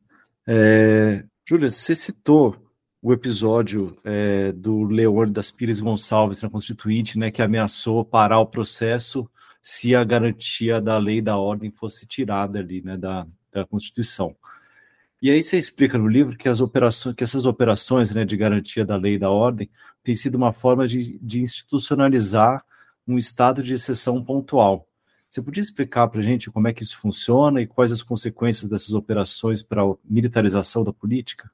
É, Júlia, você citou o episódio é, do Leônidas Pires Gonçalves na Constituinte, né, que ameaçou parar o processo se a garantia da lei da ordem fosse tirada ali, né, da, da Constituição. E aí você explica no livro que as operações, que essas operações, né, de garantia da lei e da ordem, têm sido uma forma de, de institucionalizar um estado de exceção pontual. Você podia explicar para a gente como é que isso funciona e quais as consequências dessas operações para a militarização da política?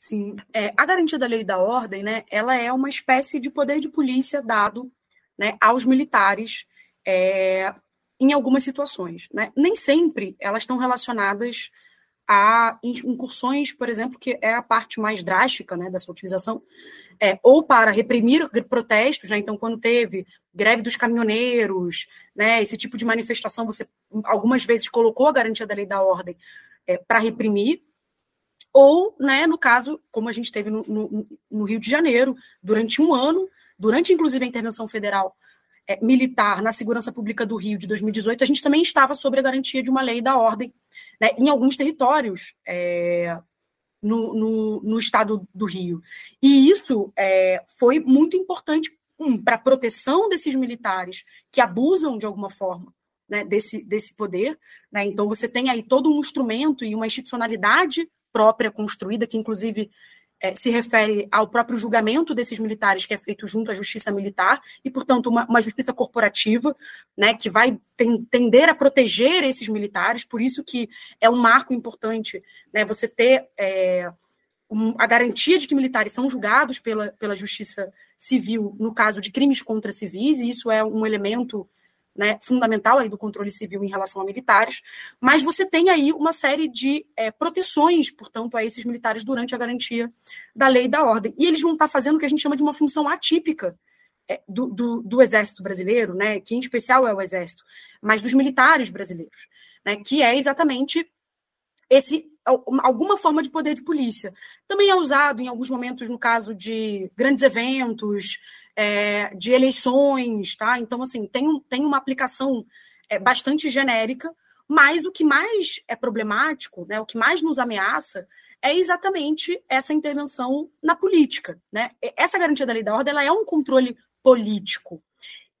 Sim, é, a garantia da lei e da ordem, né, ela é uma espécie de poder de polícia dado né, aos militares, é, em algumas situações. Né? Nem sempre elas estão relacionadas a incursões, por exemplo, que é a parte mais drástica né, dessa utilização, é, ou para reprimir protestos, né, então quando teve greve dos caminhoneiros, né, esse tipo de manifestação, você algumas vezes colocou a garantia da lei da ordem é, para reprimir, ou, né, no caso, como a gente teve no, no, no, Rio de Janeiro, durante um ano, durante inclusive a intervenção federal é, militar na segurança pública do Rio de 2018, a gente também estava sobre a garantia de uma lei da ordem né, em alguns territórios é, no, no, no, estado do Rio. E isso é, foi muito importante um, para a proteção desses militares que abusam de alguma forma né, desse, desse poder. Né? Então, você tem aí todo um instrumento e uma institucionalidade própria construída, que inclusive é, se refere ao próprio julgamento desses militares que é feito junto à justiça militar e, portanto, uma, uma justiça corporativa, né, que vai ten, tender a proteger esses militares. Por isso que é um marco importante, né, você ter é, um, a garantia de que militares são julgados pela, pela justiça civil no caso de crimes contra civis. E isso é um elemento né, fundamental aí do controle civil em relação a militares, mas você tem aí uma série de é, proteções, portanto, a esses militares durante a garantia da lei e da ordem. E eles vão estar fazendo o que a gente chama de uma função atípica é, do, do, do, Exército brasileiro, né, que em especial é o Exército, mas dos militares brasileiros, né, que é exatamente esse alguma forma de poder de polícia. Também é usado em alguns momentos no caso de grandes eventos, é, de eleições, tá? Então, assim, tem, um, tem uma aplicação é, bastante genérica, mas o que mais é problemático, né, o que mais nos ameaça, é exatamente essa intervenção na política. Né? Essa garantia da lei da ordem ela é um controle político.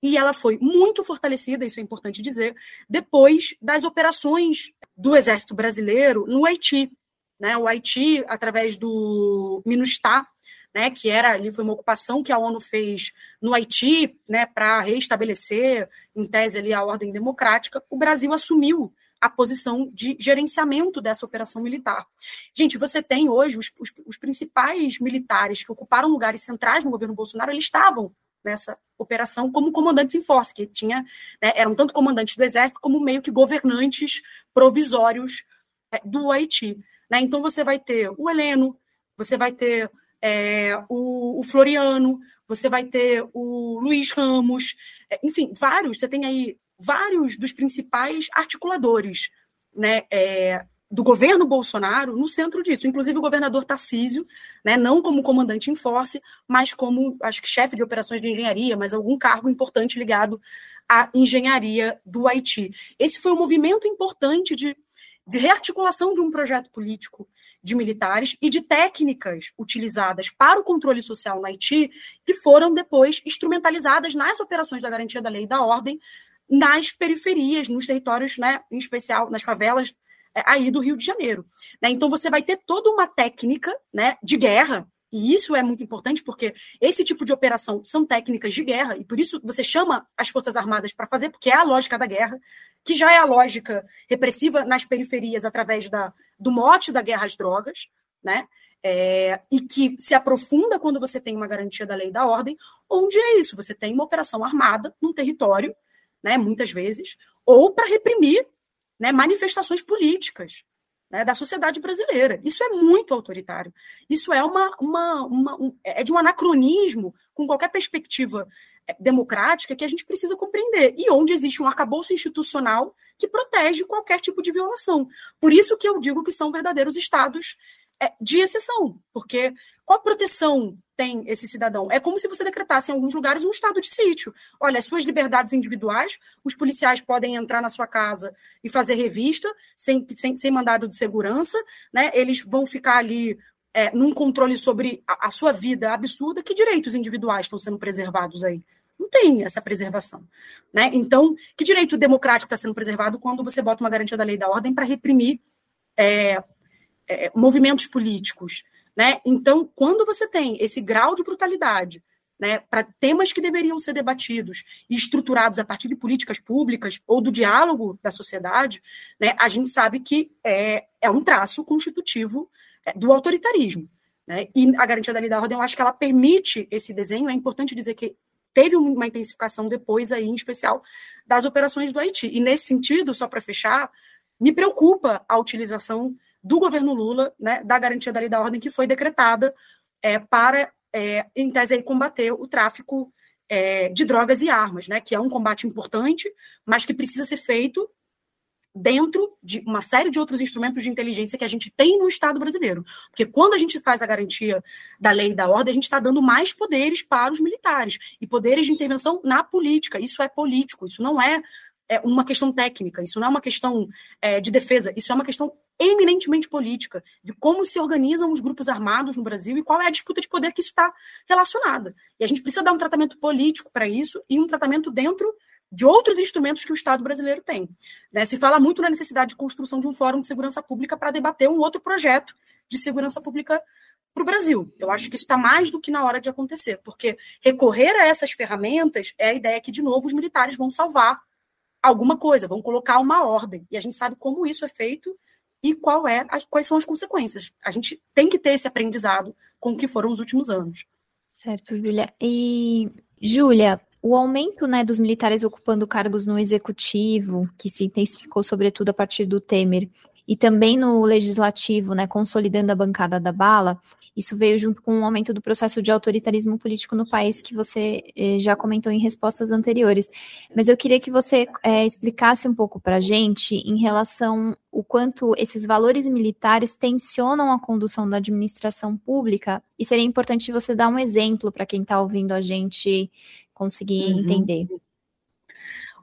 E ela foi muito fortalecida, isso é importante dizer, depois das operações do Exército Brasileiro no Haiti. Né? O Haiti, através do MINUSTAH, né, que era ali foi uma ocupação que a ONU fez no Haiti, né, para reestabelecer em tese ali a ordem democrática, o Brasil assumiu a posição de gerenciamento dessa operação militar. Gente, você tem hoje os, os, os principais militares que ocuparam lugares centrais no governo Bolsonaro, eles estavam nessa operação como comandantes em força, que tinha, né, eram tanto comandantes do exército como meio que governantes provisórios é, do Haiti. Né? Então você vai ter o Heleno, você vai ter é, o, o, Floriano, você vai ter o Luiz Ramos, é, enfim, vários, você tem aí vários dos principais articuladores né, é, do governo Bolsonaro no centro disso, inclusive o governador Tarcísio, né, não como comandante em force, mas como, acho que chefe de operações de engenharia, mas algum cargo importante ligado à engenharia do Haiti. Esse foi um movimento importante de, de rearticulação de um projeto político de militares e de técnicas utilizadas para o controle social no Haiti, que foram depois instrumentalizadas nas operações da garantia da lei e da ordem, nas periferias, nos territórios, né, em especial nas favelas é, aí do Rio de Janeiro. Né? Então você vai ter toda uma técnica né, de guerra e isso é muito importante porque esse tipo de operação são técnicas de guerra, e por isso você chama as Forças Armadas para fazer, porque é a lógica da guerra, que já é a lógica repressiva nas periferias através da, do mote da guerra às drogas, né? É, e que se aprofunda quando você tem uma garantia da lei e da ordem, onde é isso? Você tem uma operação armada num território, né, muitas vezes, ou para reprimir né, manifestações políticas né, da sociedade brasileira. Isso é muito autoritário. Isso é uma, uma, uma um, é de um anacronismo com qualquer perspectiva é, democrática que a gente precisa compreender e onde existe um arcabouço institucional que protege qualquer tipo de violação. Por isso que eu digo que são verdadeiros estados é, de exceção, porque qual proteção tem esse cidadão? É como se você decretasse em alguns lugares um estado de sítio. Olha, as suas liberdades individuais, os policiais podem entrar na sua casa e fazer revista sem, sem, sem mandado de segurança, né? eles vão ficar ali é, num controle sobre a, a sua vida absurda. Que direitos individuais estão sendo preservados aí? Não tem essa preservação. Né? Então, que direito democrático está sendo preservado quando você bota uma garantia da lei da ordem para reprimir é, é, movimentos políticos? Né? Então, quando você tem esse grau de brutalidade né, para temas que deveriam ser debatidos e estruturados a partir de políticas públicas ou do diálogo da sociedade, né, a gente sabe que é, é um traço constitutivo é, do autoritarismo. Né? E a garantia da lei da ordem, eu acho que ela permite esse desenho. É importante dizer que teve uma intensificação depois aí, em especial, das operações do Haiti. E nesse sentido, só para fechar, me preocupa a utilização do governo Lula, né, da garantia da lei da ordem que foi decretada é, para, é, em tese, aí, combater o tráfico é, de drogas e armas, né, que é um combate importante, mas que precisa ser feito dentro de uma série de outros instrumentos de inteligência que a gente tem no Estado brasileiro. Porque quando a gente faz a garantia da lei e da ordem, a gente está dando mais poderes para os militares e poderes de intervenção na política. Isso é político, isso não é, é uma questão técnica, isso não é uma questão é, de defesa, isso é uma questão eminentemente política, de como se organizam os grupos armados no Brasil e qual é a disputa de poder que isso está relacionada. E a gente precisa dar um tratamento político para isso e um tratamento dentro de outros instrumentos que o Estado brasileiro tem. Né? Se fala muito na necessidade de construção de um fórum de segurança pública para debater um outro projeto de segurança pública para o Brasil. Eu acho que isso está mais do que na hora de acontecer, porque recorrer a essas ferramentas é a ideia que, de novo, os militares vão salvar alguma coisa, vão colocar uma ordem. E a gente sabe como isso é feito e qual é, quais são as consequências. A gente tem que ter esse aprendizado com o que foram os últimos anos. Certo, Júlia. E, Júlia, o aumento né, dos militares ocupando cargos no executivo, que se intensificou sobretudo a partir do Temer, e também no legislativo, né, consolidando a bancada da bala, isso veio junto com o aumento do processo de autoritarismo político no país, que você eh, já comentou em respostas anteriores. Mas eu queria que você eh, explicasse um pouco para a gente em relação o quanto esses valores militares tensionam a condução da administração pública, e seria importante você dar um exemplo para quem está ouvindo a gente conseguir uhum. entender.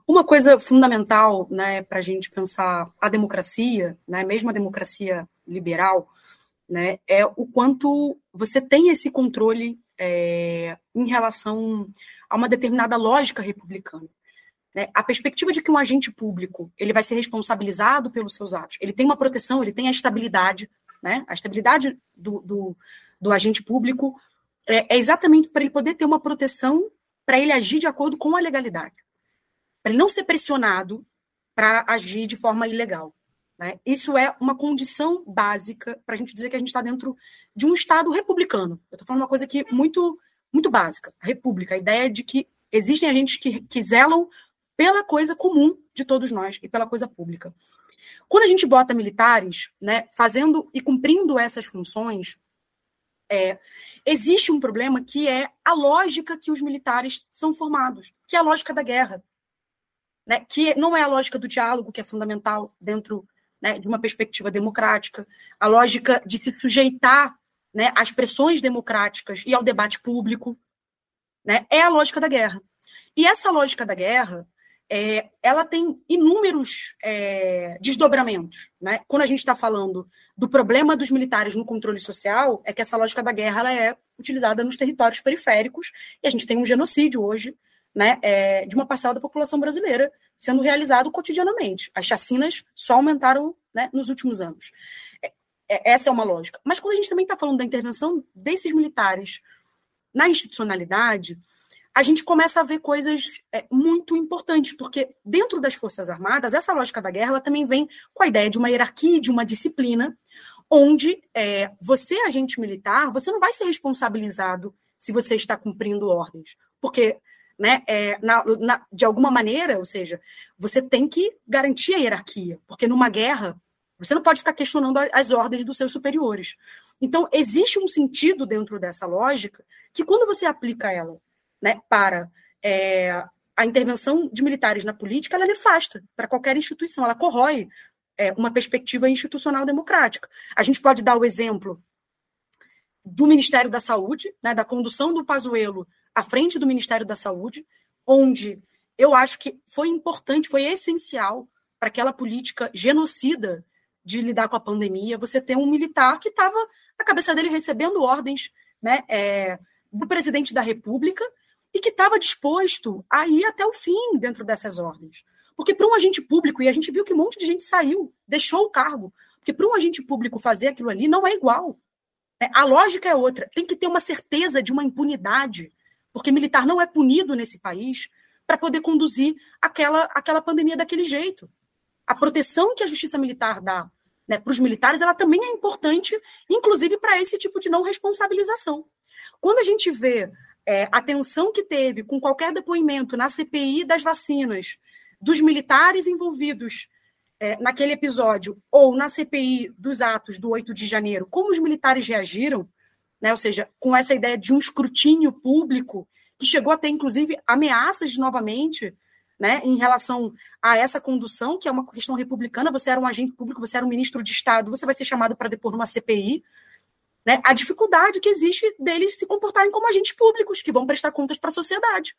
Uma coisa fundamental né, para a gente pensar a democracia, né, mesmo a democracia liberal, né, é o quanto você tem esse controle é, em relação a uma determinada lógica republicana. Né? A perspectiva de que um agente público ele vai ser responsabilizado pelos seus atos, ele tem uma proteção, ele tem a estabilidade, né? a estabilidade do, do, do agente público é, é exatamente para ele poder ter uma proteção para ele agir de acordo com a legalidade, para não ser pressionado para agir de forma ilegal. Né? Isso é uma condição básica para a gente dizer que a gente está dentro de um Estado republicano. Eu estou falando uma coisa aqui muito, muito básica. A república, a ideia de que existem agentes que, que zelam pela coisa comum de todos nós e pela coisa pública. Quando a gente bota militares né, fazendo e cumprindo essas funções, é, existe um problema que é a lógica que os militares são formados, que é a lógica da guerra, né? que não é a lógica do diálogo, que é fundamental dentro né, de uma perspectiva democrática, a lógica de se sujeitar né, às pressões democráticas e ao debate público, né, é a lógica da guerra. E essa lógica da guerra, é, ela tem inúmeros é, desdobramentos. Né? Quando a gente está falando do problema dos militares no controle social, é que essa lógica da guerra ela é utilizada nos territórios periféricos, e a gente tem um genocídio hoje né, é, de uma parcela da população brasileira sendo realizado cotidianamente. As chacinas só aumentaram né, nos últimos anos. É, é essa é uma lógica. Mas quando a gente também está falando da intervenção desses militares na institucionalidade, a gente começa a ver coisas é, muito importantes, porque dentro das Forças Armadas, essa lógica da guerra também vem com a ideia de uma hierarquia, de uma disciplina, onde é, você, agente militar, você não vai ser responsabilizado se você está cumprindo ordens, porque, né, é, na, na, de alguma maneira, ou seja, você tem que garantir a hierarquia, porque numa guerra você não pode ficar questionando as ordens dos seus superiores. Então, existe um sentido dentro dessa lógica que, quando você aplica ela né, para é, a intervenção de militares na política, ela é nefasta para qualquer instituição, ela corrói é, uma perspectiva institucional democrática. A gente pode dar o exemplo do Ministério da Saúde, né, da condução do Pazuello à frente do Ministério da Saúde, onde eu acho que foi importante, foi essencial para aquela política genocida de lidar com a pandemia, você ter um militar que estava na cabeça dele recebendo ordens né, é, do presidente da República e que estava disposto a ir até o fim dentro dessas ordens. Porque para um agente público, e a gente viu que um monte de gente saiu, deixou o cargo, porque para um agente público fazer aquilo ali não é igual. É, a lógica é outra. Tem que ter uma certeza de uma impunidade, porque militar não é punido nesse país para poder conduzir aquela, aquela pandemia daquele jeito. A proteção que a justiça militar dá né, para os militares, ela também é importante, inclusive para esse tipo de não responsabilização. Quando a gente vê é, a tensão que teve com qualquer depoimento na CPI das vacinas dos militares envolvidos é, naquele episódio ou na CPI dos atos do 8 de janeiro, como os militares reagiram, né, ou seja, com essa ideia de um escrutínio público, que chegou a ter, inclusive, ameaças novamente né, em relação a essa condução, que é uma questão republicana, você era um agente público, você era um ministro de Estado, você vai ser chamado para depor numa CPI, né, a dificuldade que existe deles se comportarem como agentes públicos, que vão prestar contas para a sociedade.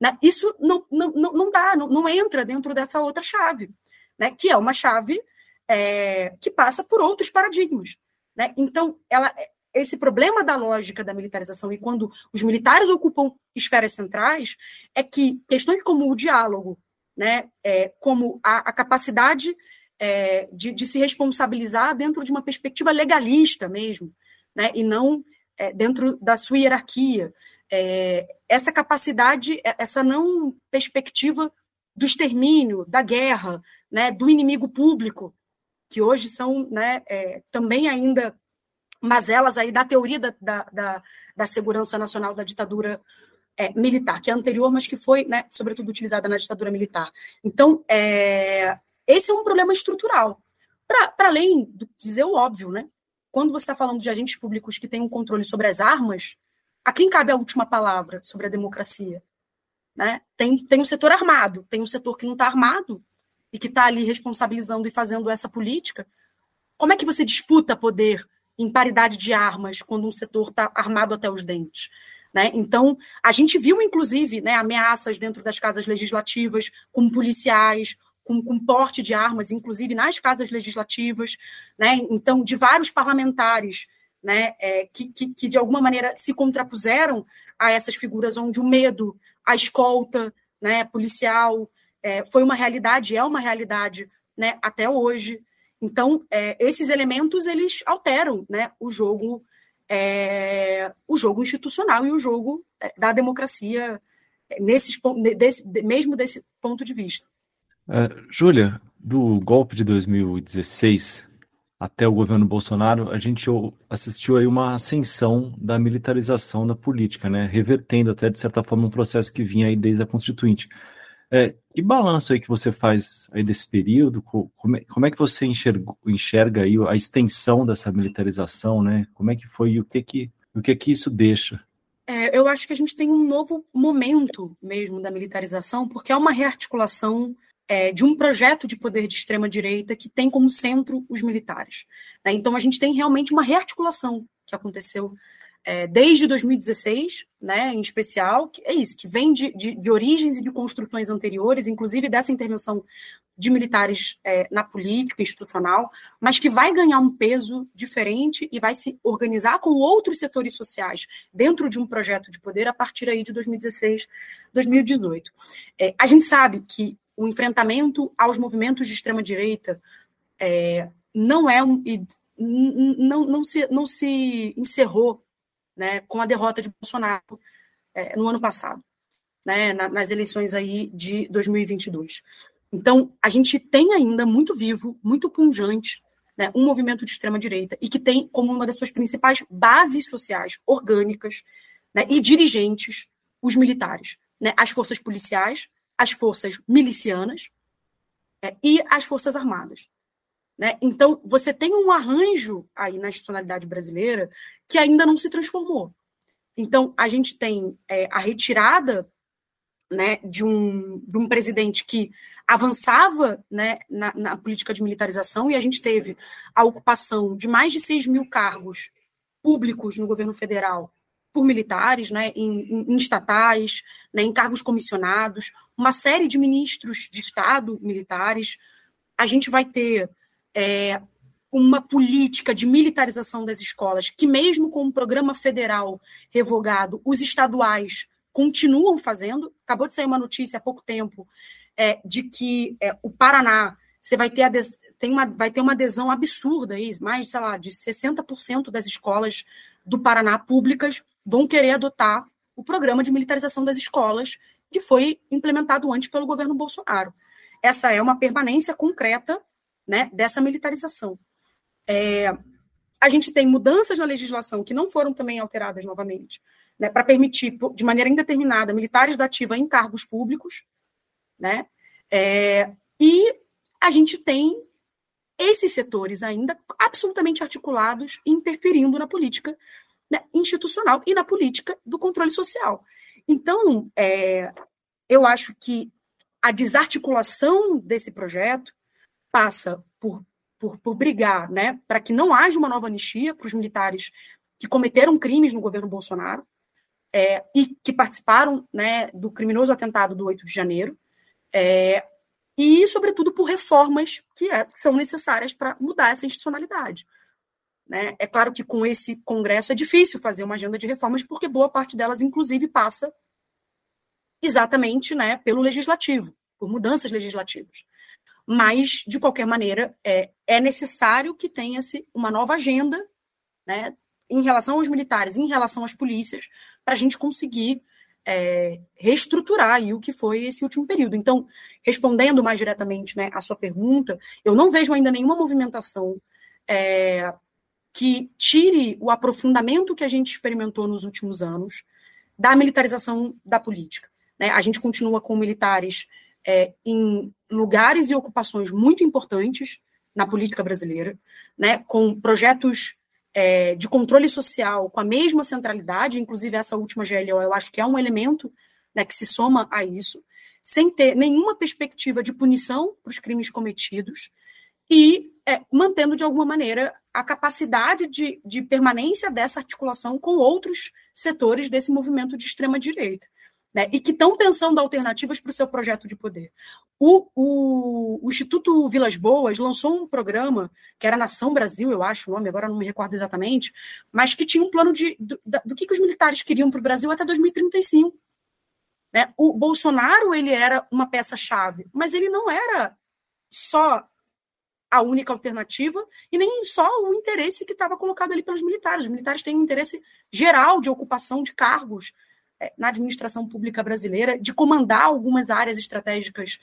Né? Isso não, não, não dá, não, não entra dentro dessa outra chave, né, que é uma chave é, que passa por outros paradigmas. Né? Então, ela, esse problema da lógica da militarização e quando os militares ocupam esferas centrais é que questões como o diálogo, né, é, como a, a capacidade é, de, de, se responsabilizar dentro de uma perspectiva legalista mesmo, né, e não é, dentro da sua hierarquia, é, essa capacidade, é, essa não perspectiva do extermínio, da guerra, né, do inimigo público, que hoje são né, é, também ainda mazelas aí da teoria da, da, da, da segurança nacional da ditadura é, militar, que é anterior, mas que foi, né, sobretudo, utilizada na ditadura militar. Então, é, esse é um problema estrutural. Para além de dizer o óbvio, né? Quando você está falando de agentes públicos que têm um controle sobre as armas, a quem cabe a última palavra sobre a democracia? Né? Tem, tem um setor armado, tem um setor que não está armado e que está ali responsabilizando e fazendo essa política. Como é que você disputa poder em paridade de armas quando um setor está armado até os dentes. Né? Então, a gente viu, inclusive, né, ameaças dentro das casas legislativas, com policiais, com, com, porte de armas, inclusive nas casas legislativas, né? então, de vários parlamentares né, é, que, que, que, de alguma maneira, se contrapuseram a essas figuras onde o medo, a escolta né, policial, é, foi uma realidade, é uma realidade né, até hoje. Então, é, esses elementos eles alteram né, o jogo é, o jogo institucional e o jogo é, da democracia é, nesses, desse, mesmo desse ponto de vista. Uh, Júlia, do golpe de 2016 até o governo Bolsonaro, a gente assistiu aí uma ascensão da militarização da política, né? revertendo até, de certa forma, um processo que vinha aí desde a Constituinte. É, que balanço aí que você faz aí desse período? Como é, como é que você enxerga, enxerga aí a extensão dessa militarização, né? Como é que foi e o que que, o que, que isso deixa? É, eu acho que a gente tem um novo momento mesmo da militarização, porque é uma rearticulação é, de um projeto de poder de extrema-direita que tem como centro os militares. Né? Então, a gente tem realmente uma rearticulação que aconteceu é, desde 2016, né, em especial, que é isso, que vem de, de, de, origens e de construções anteriores, inclusive dessa intervenção de militares é, na política institucional, mas que vai ganhar um peso diferente e vai se organizar com outros setores sociais dentro de um projeto de poder a partir aí de 2016, 2018. É, a gente sabe que o enfrentamento aos movimentos de extrema direita é, não é um, não, não, se, não se encerrou né, com a derrota de Bolsonaro é, no ano passado, né, na, nas eleições aí de 2022. Então, a gente tem ainda muito vivo, muito punjante, né, um movimento de extrema-direita e que tem como uma das suas principais bases sociais orgânicas né, e dirigentes os militares, né, as forças policiais, as forças milicianas é, e as forças armadas. Né? Então, você tem um arranjo aí na institucionalidade brasileira que ainda não se transformou. Então, a gente tem é, a retirada né, de, um, de um presidente que avançava né, na, na, política de militarização, e a gente teve a ocupação de mais de 6 mil cargos públicos no governo federal por militares, né, em, em estatais, né, em cargos comissionados, uma série de ministros de Estado militares. A gente vai ter é, uma política de militarização das escolas, que mesmo com o programa federal revogado, os estaduais continuam fazendo. Acabou de sair uma notícia há pouco tempo é, de que é, o Paraná você vai ter, tem uma, vai ter uma adesão absurda aí, mais, sei lá, de 60% das escolas do Paraná públicas vão querer adotar o programa de militarização das escolas que foi implementado antes pelo governo Bolsonaro. Essa é uma permanência concreta né, dessa militarização. É, a gente tem mudanças na legislação que não foram também alteradas novamente, né, para permitir, de maneira indeterminada, militares da ativa em cargos públicos, né? É, e a gente tem esses setores ainda absolutamente articulados interferindo na política né, institucional e na política do controle social. Então, é, eu acho que a desarticulação desse projeto passa por, por, por brigar né, para que não haja uma nova anistia para os militares que cometeram crimes no governo Bolsonaro é, e que participaram né, do criminoso atentado do 8 de janeiro, é, e, sobretudo, por reformas que é, são necessárias para mudar essa institucionalidade. Né? É claro que com esse Congresso é difícil fazer uma agenda de reformas, porque boa parte delas, inclusive, passa exatamente né, pelo legislativo, por mudanças legislativas. Mas, de qualquer maneira, é, é necessário que tenha-se uma nova agenda né, em relação aos militares, em relação às polícias, para a gente conseguir é, reestruturar aí o que foi esse último período. Então, respondendo mais diretamente né, à sua pergunta, eu não vejo ainda nenhuma movimentação é, que tire o aprofundamento que a gente experimentou nos últimos anos da militarização da política. Né? A gente continua com militares é, em lugares e ocupações muito importantes na política brasileira, né? com projetos é, de controle social com a mesma centralidade, inclusive essa última GLO, eu acho que é um elemento né, que se soma a isso, sem ter nenhuma perspectiva de punição para os crimes cometidos e é, mantendo, de alguma maneira, a capacidade de, de permanência dessa articulação com outros setores desse movimento de extrema-direita. Né, e que estão pensando alternativas para o seu projeto de poder. O, o, o, Instituto Vilas Boas lançou um programa, que era Nação Brasil, eu acho o nome, agora não me recordo exatamente, mas que tinha um plano de, do, do que, que os militares queriam para o Brasil até 2035. Né? O Bolsonaro ele era uma peça-chave, mas ele não era só a única alternativa e nem só o interesse que estava colocado ali pelos militares. Os militares têm um interesse geral de ocupação de cargos na administração pública brasileira, de comandar algumas áreas estratégicas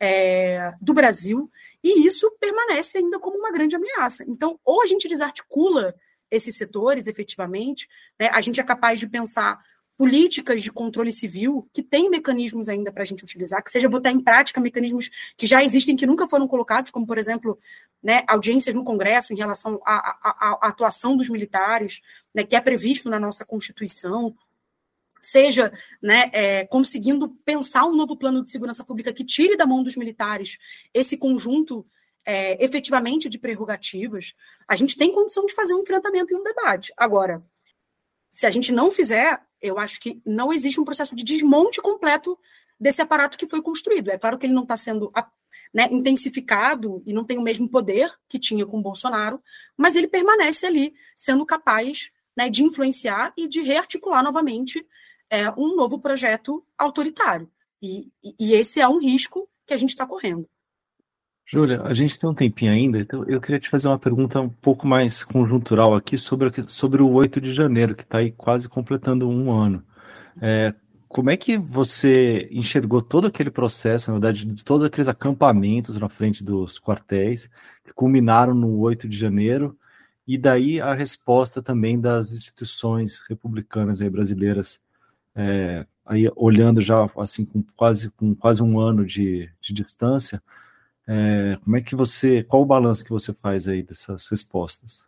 é, do Brasil, e isso permanece ainda como uma grande ameaça. Então, ou a gente desarticula esses setores efetivamente, né, a gente é capaz de pensar políticas de controle civil que tem mecanismos ainda para a gente utilizar, que seja botar em prática mecanismos que já existem, que nunca foram colocados, como, por exemplo, né, audiências no Congresso em relação à, atuação dos militares, né, que é previsto na nossa Constituição, seja né, é, conseguindo pensar um novo plano de segurança pública que tire da mão dos militares esse conjunto é, efetivamente de prerrogativas, a gente tem condição de fazer um enfrentamento e um debate. Agora, se a gente não fizer, eu acho que não existe um processo de desmonte completo desse aparato que foi construído. É claro que ele não está sendo né, intensificado e não tem o mesmo poder que tinha com Bolsonaro, mas ele permanece ali, sendo capaz né, de influenciar e de rearticular novamente é, um novo projeto autoritário. E, e esse é um risco que a gente está correndo. Júlia, a gente tem um tempinho ainda, então eu queria te fazer uma pergunta um pouco mais conjuntural aqui sobre, sobre o 8 de janeiro, que está aí quase completando um ano. É, como é que você enxergou todo aquele processo, na verdade, de todos aqueles acampamentos na frente dos quartéis, que culminaram no 8 de janeiro, e daí a resposta também das instituições republicanas aí brasileiras, é, aí olhando já assim com quase, com quase um ano de, de distância, é, como é que você, qual o balanço que você faz aí dessas respostas?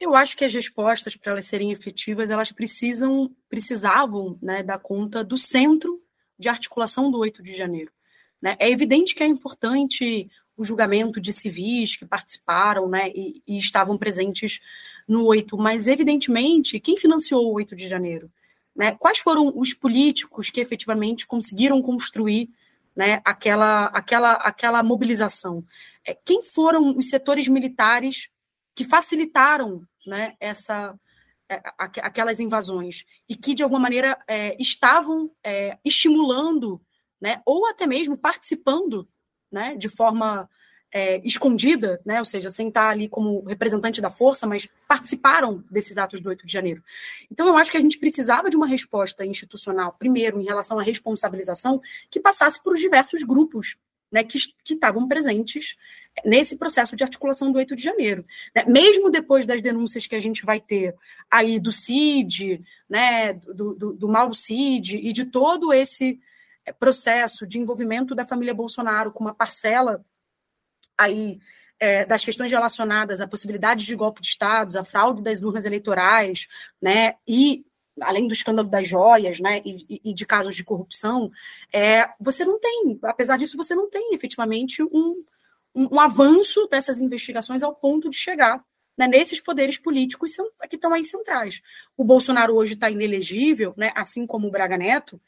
Eu acho que as respostas, para elas serem efetivas, elas precisam, precisavam né, dar conta do centro de articulação do 8 de janeiro. Né? É evidente que é importante o julgamento de civis que participaram né, e, e estavam presentes no 8, mas, evidentemente, quem financiou o 8 de janeiro? Né? Quais foram os políticos que efetivamente conseguiram construir né, aquela, aquela, aquela mobilização. É, quem foram os setores militares que facilitaram né, essa, é, aquelas invasões e que, de alguma maneira, é, estavam é, estimulando né, ou até mesmo participando né, de forma é, escondida, né, ou seja, sem estar ali como representante da força, mas participaram desses atos do 8 de janeiro. Então, eu acho que a gente precisava de uma resposta institucional, primeiro, em relação à responsabilização, que passasse por os diversos grupos né, que, que estavam presentes nesse processo de articulação do 8 de janeiro. Né? Mesmo depois das denúncias que a gente vai ter aí do CID, né, do, do, do Mauro Cid e de todo esse é, processo de envolvimento da família Bolsonaro com uma parcela aí é, das questões relacionadas à possibilidade de golpe de Estado, à fraude das urnas eleitorais, né, e além do escândalo das joias, né, e, e de casos de corrupção, é, você não tem, apesar disso, você não tem efetivamente um, um, um avanço dessas investigações ao ponto de chegar né, nesses poderes políticos que estão aí centrais. O Bolsonaro hoje está inelegível, né, assim como o Braga Neto,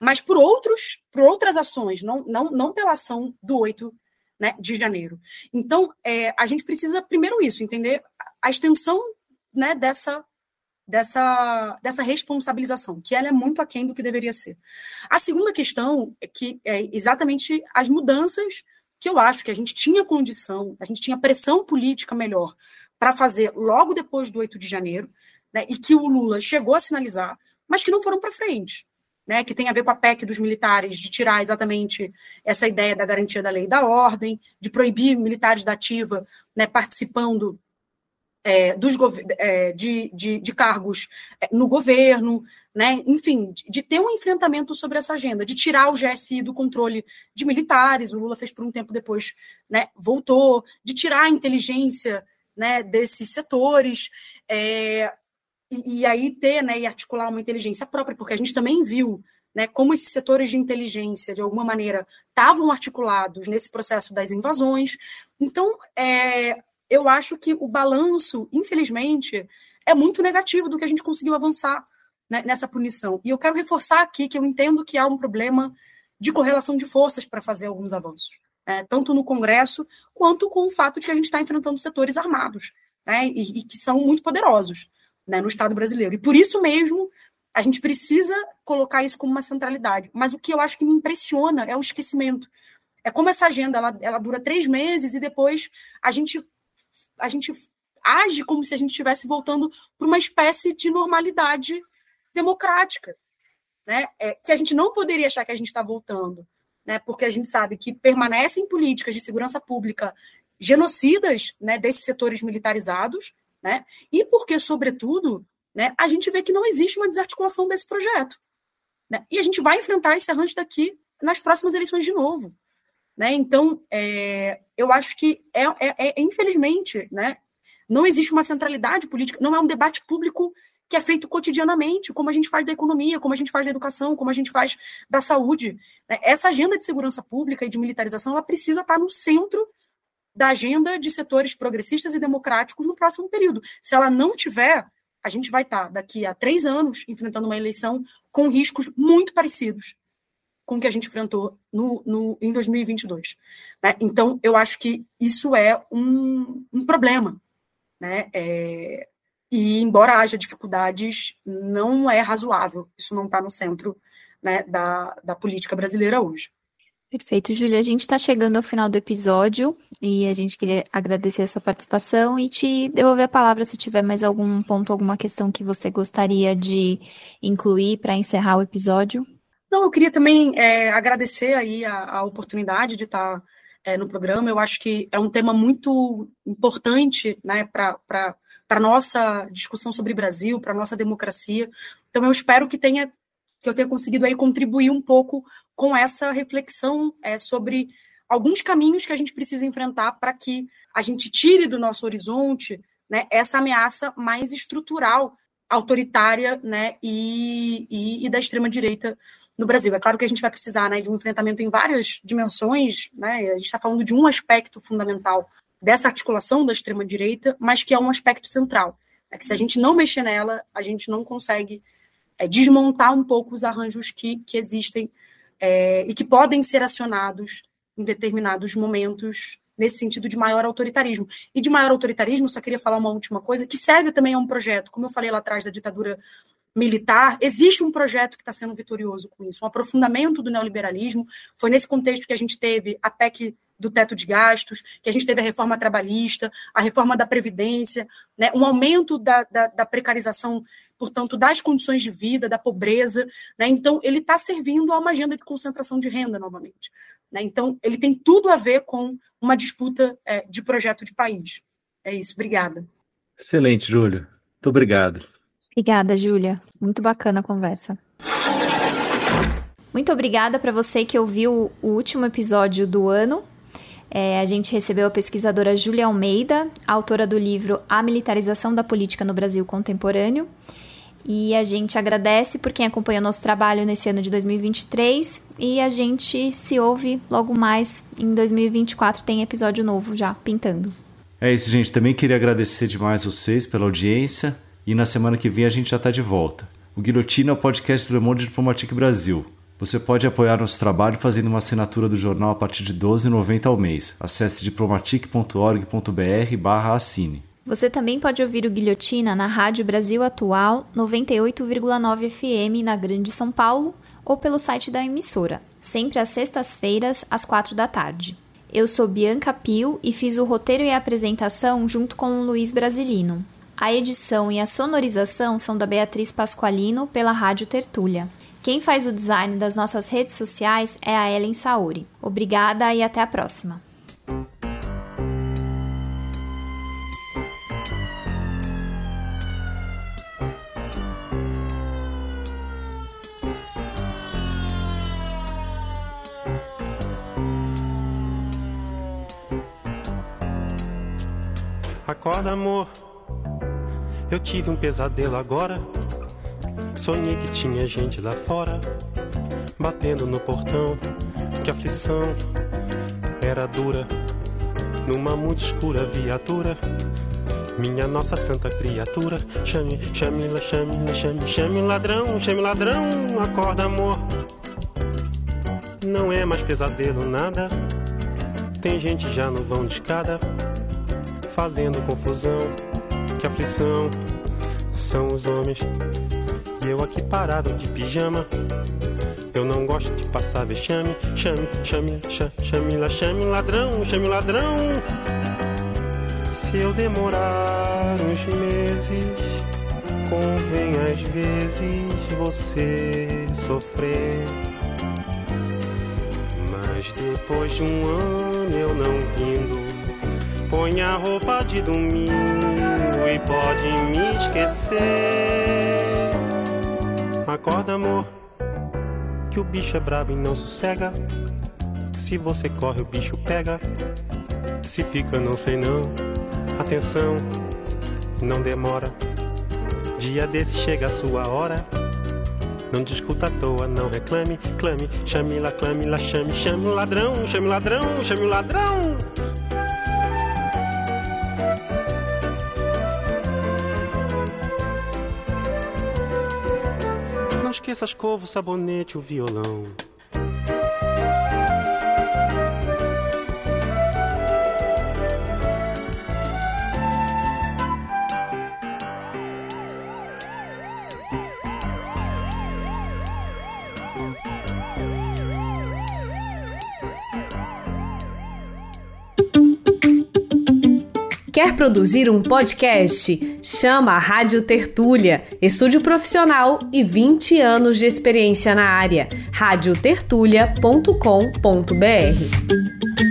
mas por outros, por outras ações, não, não, não pela ação do 8 né, de janeiro. Então, é, a gente precisa, primeiro, isso, entender a extensão né, dessa, dessa, dessa responsabilização, que ela é muito aquém do que deveria ser. A segunda questão é que é exatamente as mudanças que eu acho que a gente tinha condição, a gente tinha pressão política melhor para fazer logo depois do 8 de janeiro, né, e que o Lula chegou a sinalizar, mas que não foram para frente. Né, que tem a ver com a PEC dos militares, de tirar exatamente essa ideia da garantia da lei e da ordem, de proibir militares da ativa né, participando é, dos, é, de, de, de, cargos é, no governo, né? enfim, de, ter um enfrentamento sobre essa agenda, de tirar o GSI do controle de militares, o Lula fez por um tempo depois, né? voltou, de tirar a inteligência né, desses setores, é, e, e, aí ter né, e articular uma inteligência própria, porque a gente também viu né, como esses setores de inteligência, de alguma maneira, estavam articulados nesse processo das invasões. Então, é, eu acho que o balanço, infelizmente, é muito negativo do que a gente conseguiu avançar né, nessa punição. E eu quero reforçar aqui que eu entendo que há um problema de correlação de forças para fazer alguns avanços, né, tanto no Congresso quanto com o fato de que a gente está enfrentando setores armados né, e, e, que são muito poderosos né, no Estado brasileiro. E por isso mesmo a gente precisa colocar isso como uma centralidade. Mas o que eu acho que me impressiona é o esquecimento. É como essa agenda ela, ela dura três meses e depois a gente a gente age como se a gente estivesse voltando para uma espécie de normalidade democrática, né? É, que a gente não poderia achar que a gente está voltando, né? Porque a gente sabe que permanecem políticas de segurança pública genocidas, né? Desses setores militarizados, né? E porque, sobretudo, né? A gente vê que não existe uma desarticulação desse projeto, né? E a gente vai enfrentar esse arranjo daqui nas próximas eleições de novo, né? Então, é, eu acho que, é, é, é, infelizmente, né, não existe uma centralidade política, não é um debate público que é feito cotidianamente, como a gente faz da economia, como a gente faz da educação, como a gente faz da saúde. Né? Essa agenda de segurança pública e de militarização ela precisa estar no centro da agenda de setores progressistas e democráticos no próximo período. Se ela não tiver, a gente vai estar daqui a três anos enfrentando uma eleição com riscos muito parecidos com o que a gente enfrentou no, no, em 2022. Né? Então, eu acho que isso é um, um problema. Né? É, e, embora haja dificuldades, não é razoável. Isso não está no centro né, da, da política brasileira hoje. Perfeito, Júlia. A gente está chegando ao final do episódio e a gente queria agradecer a sua participação e te devolver a palavra se tiver mais algum ponto, alguma questão que você gostaria de incluir para encerrar o episódio. Não, eu queria também é, agradecer aí a, a, oportunidade de estar é, no programa. Eu acho que é um tema muito importante né, para a nossa discussão sobre Brasil, para a nossa democracia. Então, eu espero que tenha que eu tenha conseguido aí contribuir um pouco com essa reflexão é, sobre alguns caminhos que a gente precisa enfrentar para que a gente tire do nosso horizonte né, essa ameaça mais estrutural autoritária né, e, e, e da extrema-direita no Brasil. É claro que a gente vai precisar né, de um enfrentamento em várias dimensões, né, a gente está falando de um aspecto fundamental dessa articulação da extrema-direita, mas que é um aspecto central. É que se a gente não mexer nela, a gente não consegue é, desmontar um pouco os arranjos que, que existem é, e que podem ser acionados em determinados momentos nesse sentido de maior autoritarismo. E de maior autoritarismo, só queria falar uma última coisa, que serve também a um projeto, como eu falei lá atrás da ditadura militar, existe um projeto que está sendo vitorioso com isso, um aprofundamento do neoliberalismo. Foi nesse contexto que a gente teve a PEC do teto de gastos, que a gente teve a reforma trabalhista, a reforma da Previdência, né, um aumento da, da, da precarização, portanto, das condições de vida, da pobreza. Né, então, ele está servindo a uma agenda de concentração de renda novamente. Né? Então, ele tem tudo a ver com uma disputa é, de projeto de país. É isso, obrigada. Excelente, Júlio. Muito obrigado. Obrigada, Júlia. Muito bacana a conversa. Muito obrigada para você que ouviu o último episódio do ano. É, a gente recebeu a pesquisadora Júlia Almeida, autora do livro A Militarização da Política no Brasil Contemporâneo. E a gente agradece por quem acompanhou nosso trabalho nesse ano de 2023 e a gente se ouve logo mais em 2024 tem episódio novo já pintando. É isso, gente. Também queria agradecer demais vocês pela audiência e na semana que vem a gente já está de volta. O Guilhotina é o podcast do Le Monde Diplomatique Brasil. Você pode apoiar nosso trabalho fazendo uma assinatura do jornal a partir de R$ 12,90 ao mês. Acesse diplomatic.org.br assine. Você também pode ouvir o Guilhotina na Rádio Brasil Atual 98,9 FM na Grande São Paulo ou pelo site da emissora, sempre às sextas-feiras, às quatro da tarde. Eu sou Bianca Pio e fiz o roteiro e a apresentação junto com o Luiz Brasilino. A edição e a sonorização são da Beatriz Pasqualino pela Rádio Tertúlia. Quem faz o design das nossas redes sociais é a Ellen Saori. Obrigada e até a próxima. Acorda, amor. Eu tive um pesadelo agora. Sonhei que tinha gente lá fora, batendo no portão. Que aflição era dura. Numa muito escura viatura. Minha nossa santa criatura. Chame, chame, chame, chame, chame ladrão, chame ladrão. Acorda, amor. Não é mais pesadelo, nada. Tem gente já no vão de escada fazendo confusão. Que aflição são os homens. E eu aqui parado de pijama. Eu não gosto de passar vexame. Chame, chame, chame, chame, lá, chame ladrão, chame ladrão. Se eu demorar uns meses, convém às vezes você sofrer. Mas depois de um ano eu não vindo Põe a roupa de domingo e pode me esquecer. Acorda, amor, que o bicho é brabo e não sossega. Se você corre, o bicho pega. Se fica, não sei não. Atenção, não demora. Dia desse chega a sua hora. Não discuta à toa, não reclame, clame, chame lá, clame lá, chame, chame o ladrão, chame o ladrão, chame o ladrão. A escova, sabonete, o violão. Quer produzir um podcast? Chama a Rádio Tertúlia, estúdio profissional e 20 anos de experiência na área. radiotertulia.com.br